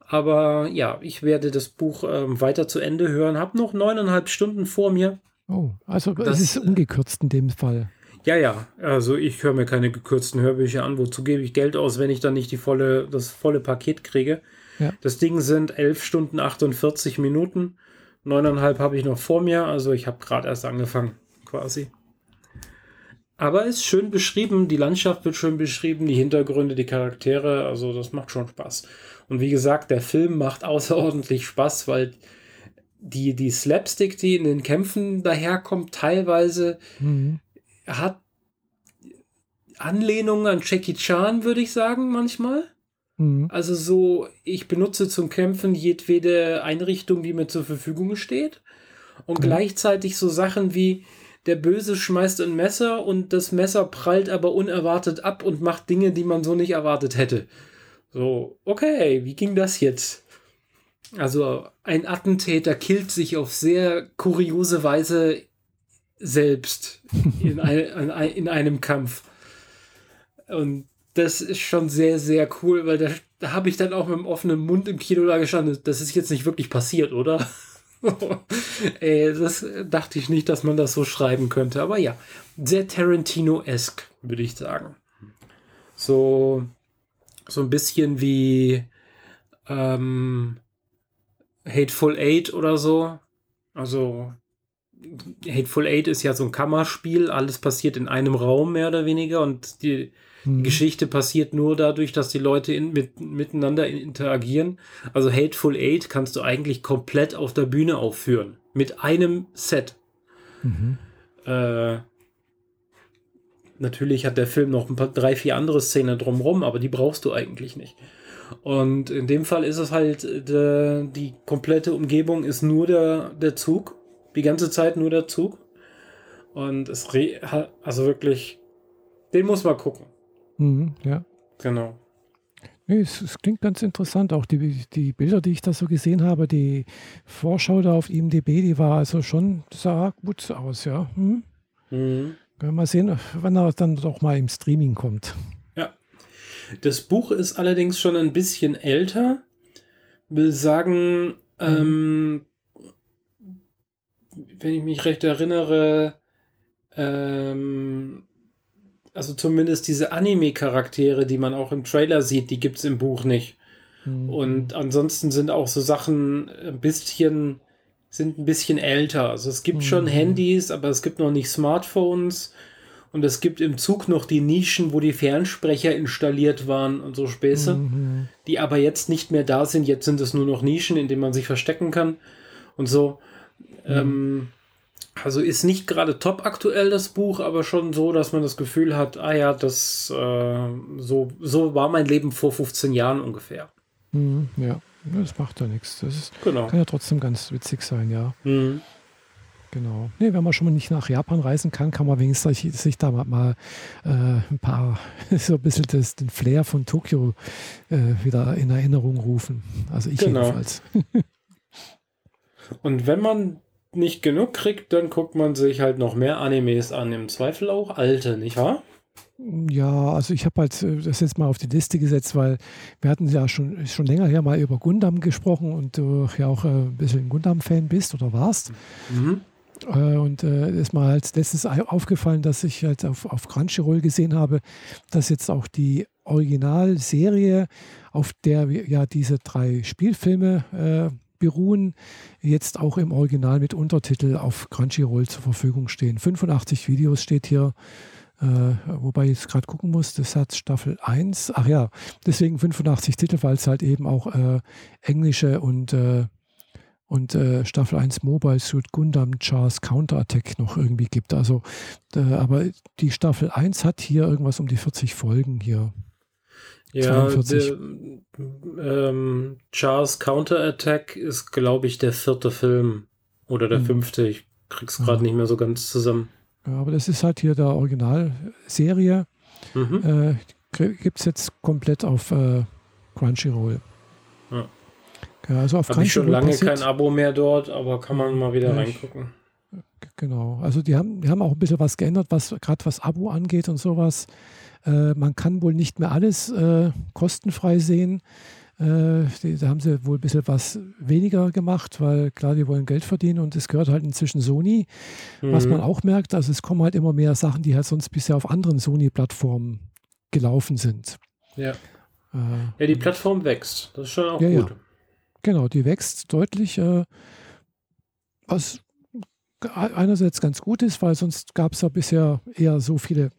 Aber ja, ich werde das Buch ähm, weiter zu Ende hören. Hab noch neuneinhalb Stunden vor mir. Oh, also das ist ungekürzt in dem Fall. Ja, ja. Also ich höre mir keine gekürzten Hörbücher an. Wozu gebe ich Geld aus, wenn ich dann nicht die volle, das volle Paket kriege? Ja. Das Ding sind elf Stunden 48 Minuten. Neuneinhalb habe ich noch vor mir. Also ich habe gerade erst angefangen, quasi. Aber ist schön beschrieben, die Landschaft wird schön beschrieben, die Hintergründe, die Charaktere, also das macht schon Spaß. Und wie gesagt, der Film macht außerordentlich Spaß, weil die, die Slapstick, die in den Kämpfen daherkommt, teilweise mhm. Hat Anlehnungen an Jackie Chan, würde ich sagen, manchmal. Mhm. Also so, ich benutze zum Kämpfen jedwede Einrichtung, die mir zur Verfügung steht. Und mhm. gleichzeitig so Sachen wie, der Böse schmeißt ein Messer und das Messer prallt aber unerwartet ab und macht Dinge, die man so nicht erwartet hätte. So, okay, wie ging das jetzt? Also ein Attentäter killt sich auf sehr kuriose Weise selbst in, ein, in einem Kampf. Und das ist schon sehr, sehr cool, weil da, da habe ich dann auch mit dem offenen Mund im Kino da gestanden. Das ist jetzt nicht wirklich passiert, oder? Ey, das dachte ich nicht, dass man das so schreiben könnte. Aber ja, sehr Tarantino-esque, würde ich sagen. So, so ein bisschen wie ähm, Hateful Eight oder so. Also, Hateful Eight ist ja so ein Kammerspiel. Alles passiert in einem Raum, mehr oder weniger. Und die, die mhm. Geschichte passiert nur dadurch, dass die Leute in, mit, miteinander interagieren. Also Hateful Eight kannst du eigentlich komplett auf der Bühne aufführen. Mit einem Set. Mhm. Äh, natürlich hat der Film noch ein paar, drei, vier andere Szenen drumherum, aber die brauchst du eigentlich nicht. Und in dem Fall ist es halt, de, äh, die komplette Umgebung ist nur der, der Zug. Die ganze Zeit nur der Zug. Und es, also wirklich, den muss man gucken. Mhm, ja. Genau. Nee, es, es, klingt ganz interessant. Auch die, die Bilder, die ich da so gesehen habe, die Vorschau da auf IMDB, die war also schon, sah gut aus, ja. Hm? Mhm. Können wir mal sehen, wann er dann doch mal im Streaming kommt. Ja. Das Buch ist allerdings schon ein bisschen älter. Will sagen, mhm. ähm, wenn ich mich recht erinnere, ähm, also zumindest diese Anime-Charaktere, die man auch im Trailer sieht, die gibt es im Buch nicht. Mhm. Und ansonsten sind auch so Sachen ein bisschen, sind ein bisschen älter. Also es gibt mhm. schon Handys, aber es gibt noch nicht Smartphones. Und es gibt im Zug noch die Nischen, wo die Fernsprecher installiert waren und so Späße, mhm. die aber jetzt nicht mehr da sind. Jetzt sind es nur noch Nischen, in denen man sich verstecken kann und so. Mhm. Ähm, also ist nicht gerade top aktuell das Buch, aber schon so, dass man das Gefühl hat, ah ja, das äh, so, so war mein Leben vor 15 Jahren ungefähr. Mhm, ja, das macht ja nichts. Das ist, genau. kann ja trotzdem ganz witzig sein, ja. Mhm. Genau. Nee, wenn man schon mal nicht nach Japan reisen kann, kann man wenigstens sich, sich da mal äh, ein paar, so ein bisschen das, den Flair von Tokio äh, wieder in Erinnerung rufen. Also ich genau. jedenfalls. Und wenn man nicht genug kriegt, dann guckt man sich halt noch mehr Animes an. Im Zweifel auch alte, nicht wahr? Ja, also ich habe halt äh, das jetzt mal auf die Liste gesetzt, weil wir hatten ja schon, schon länger her mal über Gundam gesprochen und du ja auch äh, ein bisschen Gundam-Fan bist oder warst. Mhm. Äh, und äh, ist mal als letztes aufgefallen, dass ich halt auf, auf Crunchyroll gesehen habe, dass jetzt auch die Originalserie, auf der ja diese drei Spielfilme äh, beruhen, jetzt auch im Original mit Untertitel auf Crunchyroll zur Verfügung stehen. 85 Videos steht hier äh, wobei ich jetzt gerade gucken muss, das hat Staffel 1. Ach ja, deswegen 85 Titel, weil es halt eben auch äh, englische und, äh, und äh, Staffel 1 Mobile Suit Gundam Chars Counterattack noch irgendwie gibt. Also, aber die Staffel 1 hat hier irgendwas um die 40 Folgen hier. Ja, der, ähm, Charles Counterattack ist, glaube ich, der vierte Film oder der hm. fünfte. Ich krieg's gerade ja. nicht mehr so ganz zusammen. Ja, aber das ist halt hier der Originalserie. Mhm. Äh, Gibt es jetzt komplett auf äh, Crunchyroll. Ja. Ja, also auf Habe ich schon lange kein Abo mehr dort, aber kann man mal wieder ja, reingucken. Genau, also die haben, die haben auch ein bisschen was geändert, was gerade was Abo angeht und sowas. Äh, man kann wohl nicht mehr alles äh, kostenfrei sehen. Äh, da haben sie wohl ein bisschen was weniger gemacht, weil klar, die wollen Geld verdienen und es gehört halt inzwischen Sony. Mhm. Was man auch merkt, also es kommen halt immer mehr Sachen, die halt sonst bisher auf anderen Sony-Plattformen gelaufen sind. Ja. Äh, ja, die Plattform wächst. Das ist schon auch ja, gut. Ja. Genau, die wächst deutlich, äh, was einerseits ganz gut ist, weil sonst gab es ja bisher eher so viele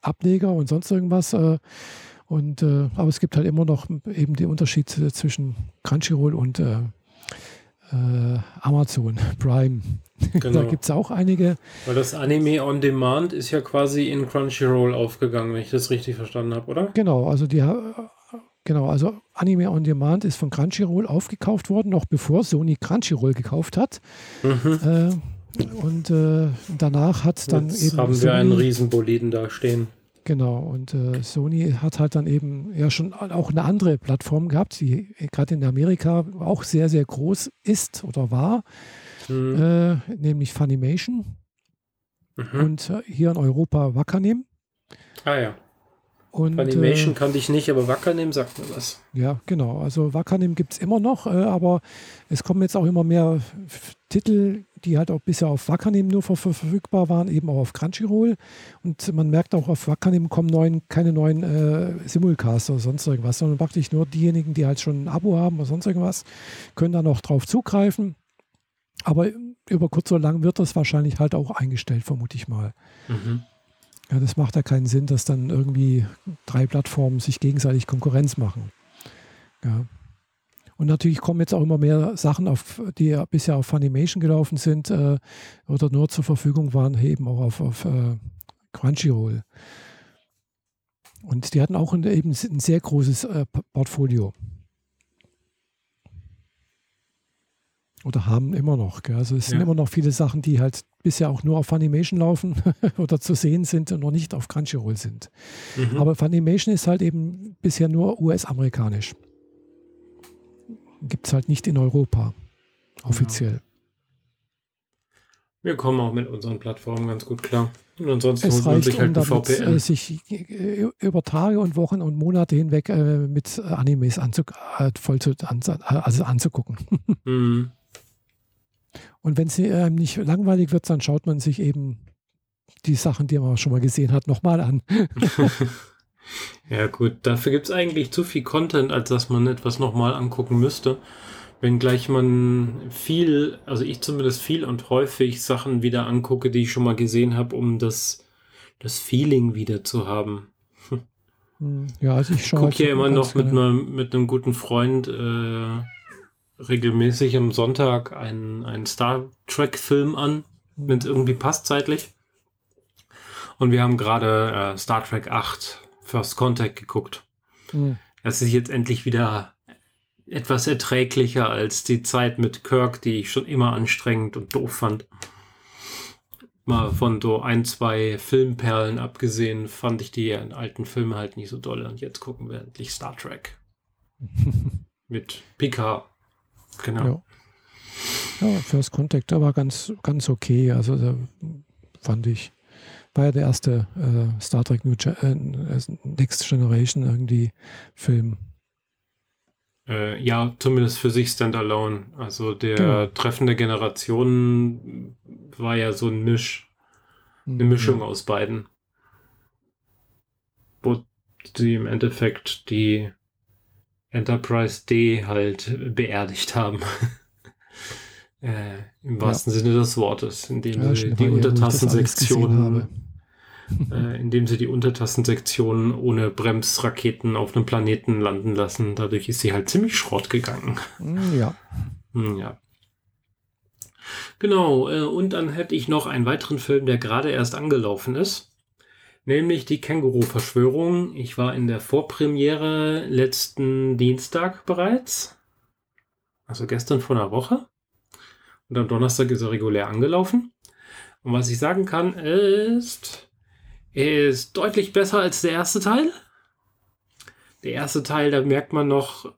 Ableger und sonst irgendwas. Äh, und, äh, aber es gibt halt immer noch eben den Unterschied zwischen Crunchyroll und äh, Amazon Prime. Genau. da gibt es auch einige. Weil das Anime on Demand ist ja quasi in Crunchyroll aufgegangen, wenn ich das richtig verstanden habe, oder? Genau, also die Genau, also Anime on Demand ist von Crunchyroll aufgekauft worden, noch bevor Sony Crunchyroll gekauft hat. Mhm. Äh, und äh, danach hat dann Jetzt eben. haben Sony, wir einen Riesenboliden da stehen. Genau, und äh, Sony hat halt dann eben ja schon auch eine andere Plattform gehabt, die gerade in Amerika auch sehr, sehr groß ist oder war, mhm. äh, nämlich Funimation. Mhm. Und äh, hier in Europa Wakanim. Ah ja. Und, Funimation äh, kannte ich nicht, aber Wakanim sagt mir was. Ja, genau. Also Wakanim gibt es immer noch, äh, aber es kommen jetzt auch immer mehr Titel, die halt auch bisher auf Wakanim nur verfügbar waren, eben auch auf Crunchyroll. Und man merkt auch, auf Wakanim kommen neuen, keine neuen äh, Simulcasts oder sonst irgendwas, sondern praktisch nur diejenigen, die halt schon ein Abo haben oder sonst irgendwas, können da noch drauf zugreifen. Aber über kurz oder lang wird das wahrscheinlich halt auch eingestellt, vermute ich mal. Mhm. Ja, das macht ja keinen Sinn, dass dann irgendwie drei Plattformen sich gegenseitig Konkurrenz machen. Ja. Und natürlich kommen jetzt auch immer mehr Sachen, auf, die bisher auf Funimation gelaufen sind äh, oder nur zur Verfügung waren, eben auch auf, auf äh, Crunchyroll. Und die hatten auch ein, eben ein sehr großes äh, Portfolio. Oder haben immer noch. Gell? Also es sind immer noch viele Sachen, die halt bisher auch nur auf Funimation laufen oder zu sehen sind und noch nicht auf Crunchyroll sind. Mhm. Aber Funimation ist halt eben bisher nur US-amerikanisch. Gibt es halt nicht in Europa. Offiziell. Ja. Wir kommen auch mit unseren Plattformen ganz gut klar. Und ansonsten es reicht, sich halt um damit, VPN. Äh, sich äh, über Tage und Wochen und Monate hinweg äh, mit Animes anzu äh, voll zu, an, also anzugucken. Mhm. Und wenn es einem nicht langweilig wird, dann schaut man sich eben die Sachen, die man schon mal gesehen hat, nochmal an. ja gut, dafür gibt es eigentlich zu viel Content, als dass man etwas nochmal angucken müsste. Wenngleich man viel, also ich zumindest viel und häufig Sachen wieder angucke, die ich schon mal gesehen habe, um das, das Feeling wieder zu haben. Hm, ja, also ich schaue. gucke ja immer noch mit, einer, mit einem guten Freund äh, regelmäßig am Sonntag einen, einen Star Trek-Film an, wenn es irgendwie passt zeitlich. Und wir haben gerade äh, Star Trek 8 First Contact geguckt. Mhm. Das ist jetzt endlich wieder etwas erträglicher als die Zeit mit Kirk, die ich schon immer anstrengend und doof fand. Mal von so ein, zwei Filmperlen abgesehen, fand ich die alten Filme halt nicht so doll. Und jetzt gucken wir endlich Star Trek. mit Picard Genau. Ja. Ja, First Contact, war ganz, ganz okay. Also fand ich, war ja der erste äh, Star Trek New Ge äh, Next Generation irgendwie Film. Äh, ja, zumindest für sich standalone. Also der genau. Treffen der Generationen war ja so ein Misch, eine mhm, Mischung ja. aus beiden. Wo sie im Endeffekt die Enterprise D halt beerdigt haben. äh, Im wahrsten ja. Sinne des Wortes, indem ja, sie die Untertassensektion äh, indem sie die Untertassensektion ohne Bremsraketen auf einem Planeten landen lassen. Dadurch ist sie halt ziemlich Schrott gegangen. Mm, ja. Hm, ja. Genau, äh, und dann hätte ich noch einen weiteren Film, der gerade erst angelaufen ist. Nämlich die Känguru-Verschwörung. Ich war in der Vorpremiere letzten Dienstag bereits. Also gestern vor einer Woche. Und am Donnerstag ist er regulär angelaufen. Und was ich sagen kann, ist, er ist deutlich besser als der erste Teil. Der erste Teil, da merkt man noch,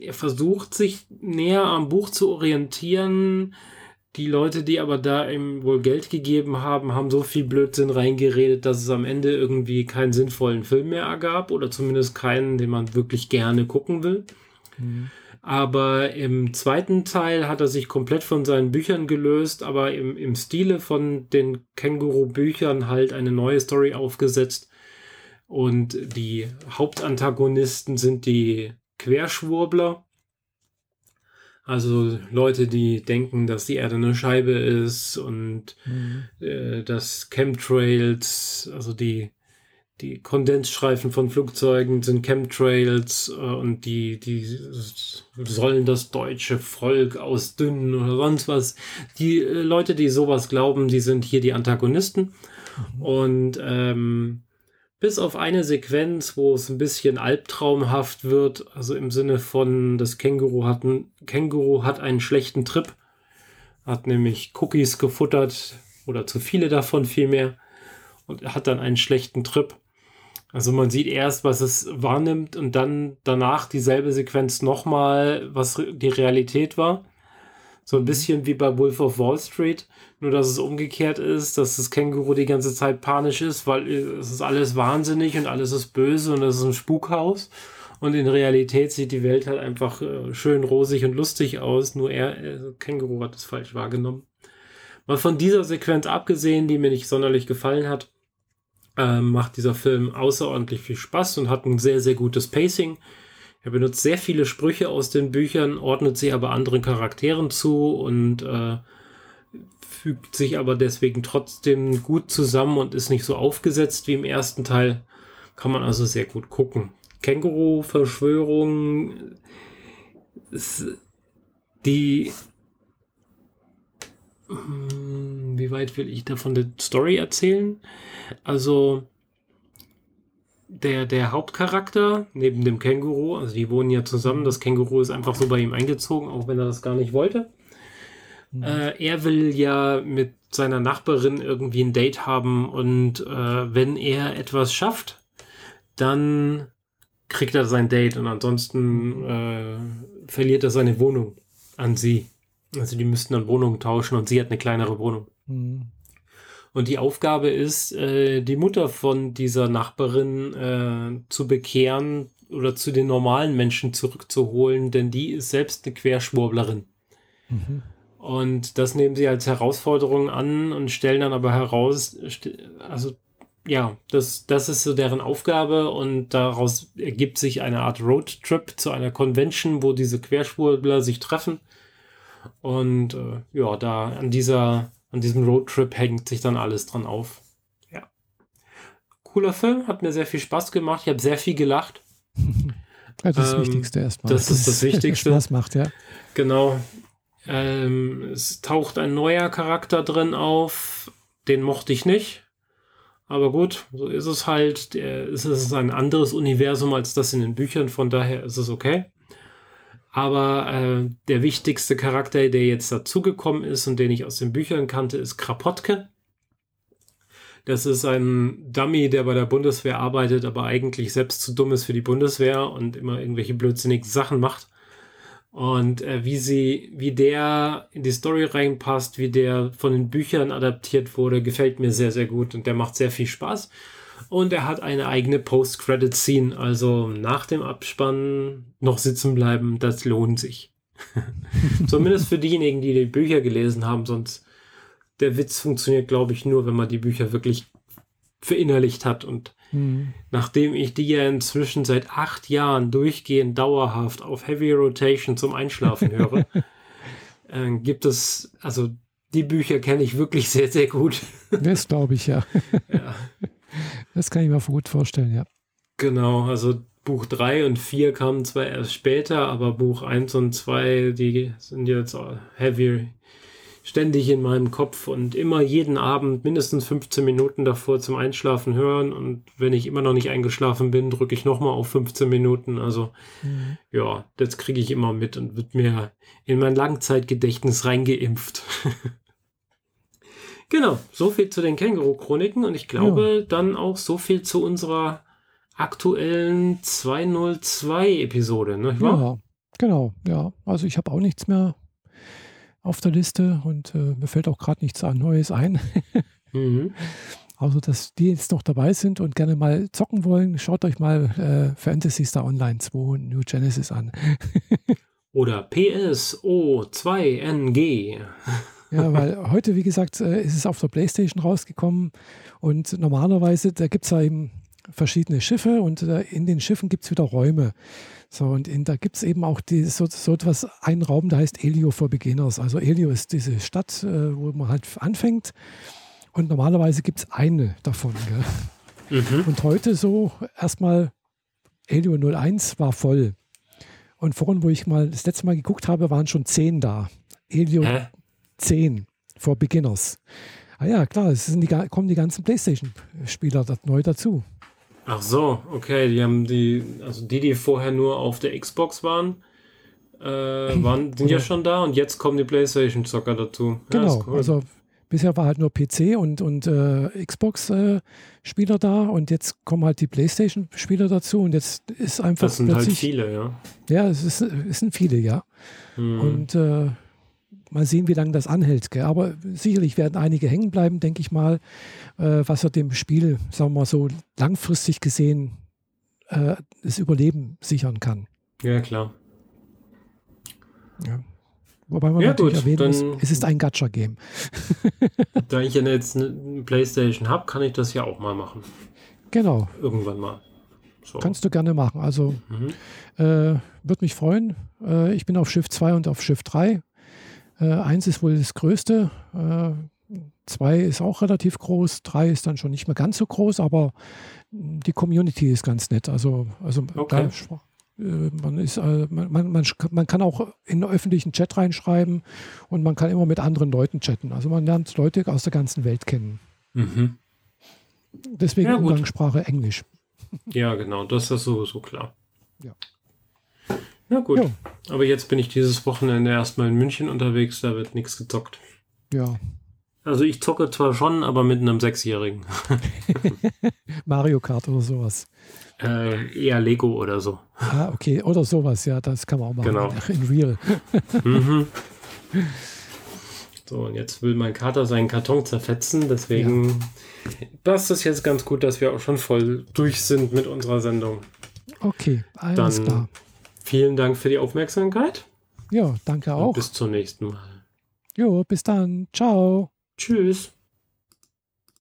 er versucht sich näher am Buch zu orientieren. Die Leute, die aber da ihm wohl Geld gegeben haben, haben so viel Blödsinn reingeredet, dass es am Ende irgendwie keinen sinnvollen Film mehr ergab oder zumindest keinen, den man wirklich gerne gucken will. Mhm. Aber im zweiten Teil hat er sich komplett von seinen Büchern gelöst, aber im, im Stile von den Känguru-Büchern halt eine neue Story aufgesetzt. Und die Hauptantagonisten sind die Querschwurbler. Also Leute, die denken, dass die Erde eine Scheibe ist und mhm. äh, dass Chemtrails, also die die Kondensstreifen von Flugzeugen sind Chemtrails äh, und die, die sollen das deutsche Volk ausdünnen oder sonst was. Die äh, Leute, die sowas glauben, die sind hier die Antagonisten. Mhm. Und ähm, bis auf eine Sequenz, wo es ein bisschen albtraumhaft wird, also im Sinne von, das Känguru hat, ein, Känguru hat einen schlechten Trip, hat nämlich Cookies gefuttert oder zu viele davon vielmehr und hat dann einen schlechten Trip also man sieht erst, was es wahrnimmt und dann danach dieselbe Sequenz nochmal, was die Realität war. So ein mhm. bisschen wie bei Wolf of Wall Street, nur dass es umgekehrt ist, dass das Känguru die ganze Zeit panisch ist, weil es ist alles wahnsinnig und alles ist böse und es ist ein Spukhaus. Und in Realität sieht die Welt halt einfach äh, schön rosig und lustig aus, nur er, äh, Känguru hat es falsch wahrgenommen. Mal von dieser Sequenz abgesehen, die mir nicht sonderlich gefallen hat, ähm, macht dieser Film außerordentlich viel Spaß und hat ein sehr, sehr gutes Pacing. Er benutzt sehr viele Sprüche aus den Büchern, ordnet sie aber anderen Charakteren zu und äh, fügt sich aber deswegen trotzdem gut zusammen und ist nicht so aufgesetzt wie im ersten Teil. Kann man also sehr gut gucken. Känguru-Verschwörung, die hm, wie weit will ich davon die Story erzählen? Also der, der Hauptcharakter neben dem Känguru, also die wohnen ja zusammen, das Känguru ist einfach so bei ihm eingezogen, auch wenn er das gar nicht wollte. Mhm. Äh, er will ja mit seiner Nachbarin irgendwie ein Date haben und äh, wenn er etwas schafft, dann kriegt er sein Date und ansonsten äh, verliert er seine Wohnung an sie. Also die müssten dann Wohnungen tauschen und sie hat eine kleinere Wohnung. Mhm. Und die Aufgabe ist, äh, die Mutter von dieser Nachbarin äh, zu bekehren oder zu den normalen Menschen zurückzuholen, denn die ist selbst eine Querschwurblerin. Mhm. Und das nehmen sie als Herausforderung an und stellen dann aber heraus, also ja, das, das ist so deren Aufgabe und daraus ergibt sich eine Art Roadtrip zu einer Convention, wo diese Querschwurbler sich treffen und äh, ja, da an dieser, an diesem Roadtrip hängt sich dann alles dran auf. Ja. Cooler Film, hat mir sehr viel Spaß gemacht. Ich habe sehr viel gelacht. Ja, das ähm, Wichtigste erstmal. Das, das ist das Wichtigste. Spaß macht, ja. Genau. Ähm, es taucht ein neuer Charakter drin auf. Den mochte ich nicht. Aber gut, so ist es halt. es ist ein anderes Universum als das in den Büchern, von daher ist es okay. Aber äh, der wichtigste Charakter, der jetzt dazugekommen ist und den ich aus den Büchern kannte, ist Krapotke. Das ist ein Dummy, der bei der Bundeswehr arbeitet, aber eigentlich selbst zu dumm ist für die Bundeswehr und immer irgendwelche blödsinnigen Sachen macht. Und äh, wie sie, wie der in die Story reinpasst, wie der von den Büchern adaptiert wurde, gefällt mir sehr, sehr gut und der macht sehr viel Spaß. Und er hat eine eigene Post-Credit-Scene, also nach dem Abspann noch sitzen bleiben, das lohnt sich. Zumindest für diejenigen, die die Bücher gelesen haben, sonst der Witz funktioniert, glaube ich, nur, wenn man die Bücher wirklich verinnerlicht hat. Und mhm. nachdem ich die ja inzwischen seit acht Jahren durchgehend dauerhaft auf Heavy Rotation zum Einschlafen höre, äh, gibt es, also die Bücher kenne ich wirklich sehr, sehr gut. Das glaube ich, ja. ja. Das kann ich mir gut vorstellen, ja. Genau, also Buch 3 und 4 kamen zwar erst später, aber Buch 1 und 2, die sind jetzt heavy ständig in meinem Kopf und immer jeden Abend mindestens 15 Minuten davor zum Einschlafen hören. Und wenn ich immer noch nicht eingeschlafen bin, drücke ich nochmal auf 15 Minuten. Also mhm. ja, das kriege ich immer mit und wird mir in mein Langzeitgedächtnis reingeimpft. genau, so viel zu den Känguru-Chroniken und ich glaube ja. dann auch so viel zu unserer aktuellen 202-Episode. Ne? Ja, genau, ja. Also ich habe auch nichts mehr auf der Liste und äh, mir fällt auch gerade nichts an Neues ein. mhm. Also, dass die jetzt noch dabei sind und gerne mal zocken wollen, schaut euch mal äh, Fantasy Star Online 2 New Genesis an. Oder PSO2NG. Ja, weil heute, wie gesagt, äh, ist es auf der Playstation rausgekommen und normalerweise, da gibt es ja eben verschiedene Schiffe und äh, in den Schiffen gibt es wieder Räume. So, und in, da gibt es eben auch die, so, so etwas, einen Raum, der heißt Elio for Beginners. Also Elio ist diese Stadt, äh, wo man halt anfängt. Und normalerweise gibt es eine davon. Mhm. Und heute so erstmal Elio 01 war voll. Und vorhin, wo ich mal das letzte Mal geguckt habe, waren schon zehn da. Elio Hä? 10 for Beginners. Ah ja, klar, es die, kommen die ganzen PlayStation-Spieler neu dazu. Ach so, okay, die haben die, also die, die vorher nur auf der Xbox waren, äh, waren sind ja schon da und jetzt kommen die PlayStation-Zocker dazu. Genau, cool. also bisher war halt nur PC und, und äh, Xbox-Spieler äh, da und jetzt kommen halt die PlayStation-Spieler dazu und jetzt ist einfach. Das sind halt viele, ja. Ja, es, ist, es sind viele, ja. Hm. Und äh, mal sehen, wie lange das anhält. Gell? Aber sicherlich werden einige hängen bleiben, denke ich mal, äh, was er dem Spiel, sagen wir mal so, langfristig gesehen äh, das Überleben sichern kann. Ja, klar. Ja. Wobei man ja, natürlich gut, erwähnen muss, es ist ein Gacha-Game. da ich ja jetzt eine Playstation habe, kann ich das ja auch mal machen. Genau. Irgendwann mal. So. Kannst du gerne machen. Also mhm. äh, würde mich freuen. Äh, ich bin auf Schiff 2 und auf Schiff 3. Äh, eins ist wohl das größte. Äh, zwei ist auch relativ groß. Drei ist dann schon nicht mehr ganz so groß, aber die Community ist ganz nett. Also, also okay. da, äh, man, ist, äh, man, man, man kann auch in den öffentlichen Chat reinschreiben und man kann immer mit anderen Leuten chatten. Also man lernt Leute aus der ganzen Welt kennen. Mhm. Deswegen ja, Umgangssprache Englisch. Ja, genau, das ist sowieso klar. Ja. Na gut. Ja. Aber jetzt bin ich dieses Wochenende erstmal in München unterwegs, da wird nichts gezockt. Ja. Also ich zocke zwar schon, aber mit einem Sechsjährigen. Mario Kart oder sowas. Äh, eher Lego oder so. Ah, okay. Oder sowas, ja, das kann man auch machen. Genau. In real. mhm. So, und jetzt will mein Kater seinen Karton zerfetzen, deswegen ja. passt es jetzt ganz gut, dass wir auch schon voll durch sind mit unserer Sendung. Okay, alles Dann klar. Vielen Dank für die Aufmerksamkeit. Ja, danke auch. Und bis zum nächsten Mal. Jo, bis dann. Ciao. Tschüss.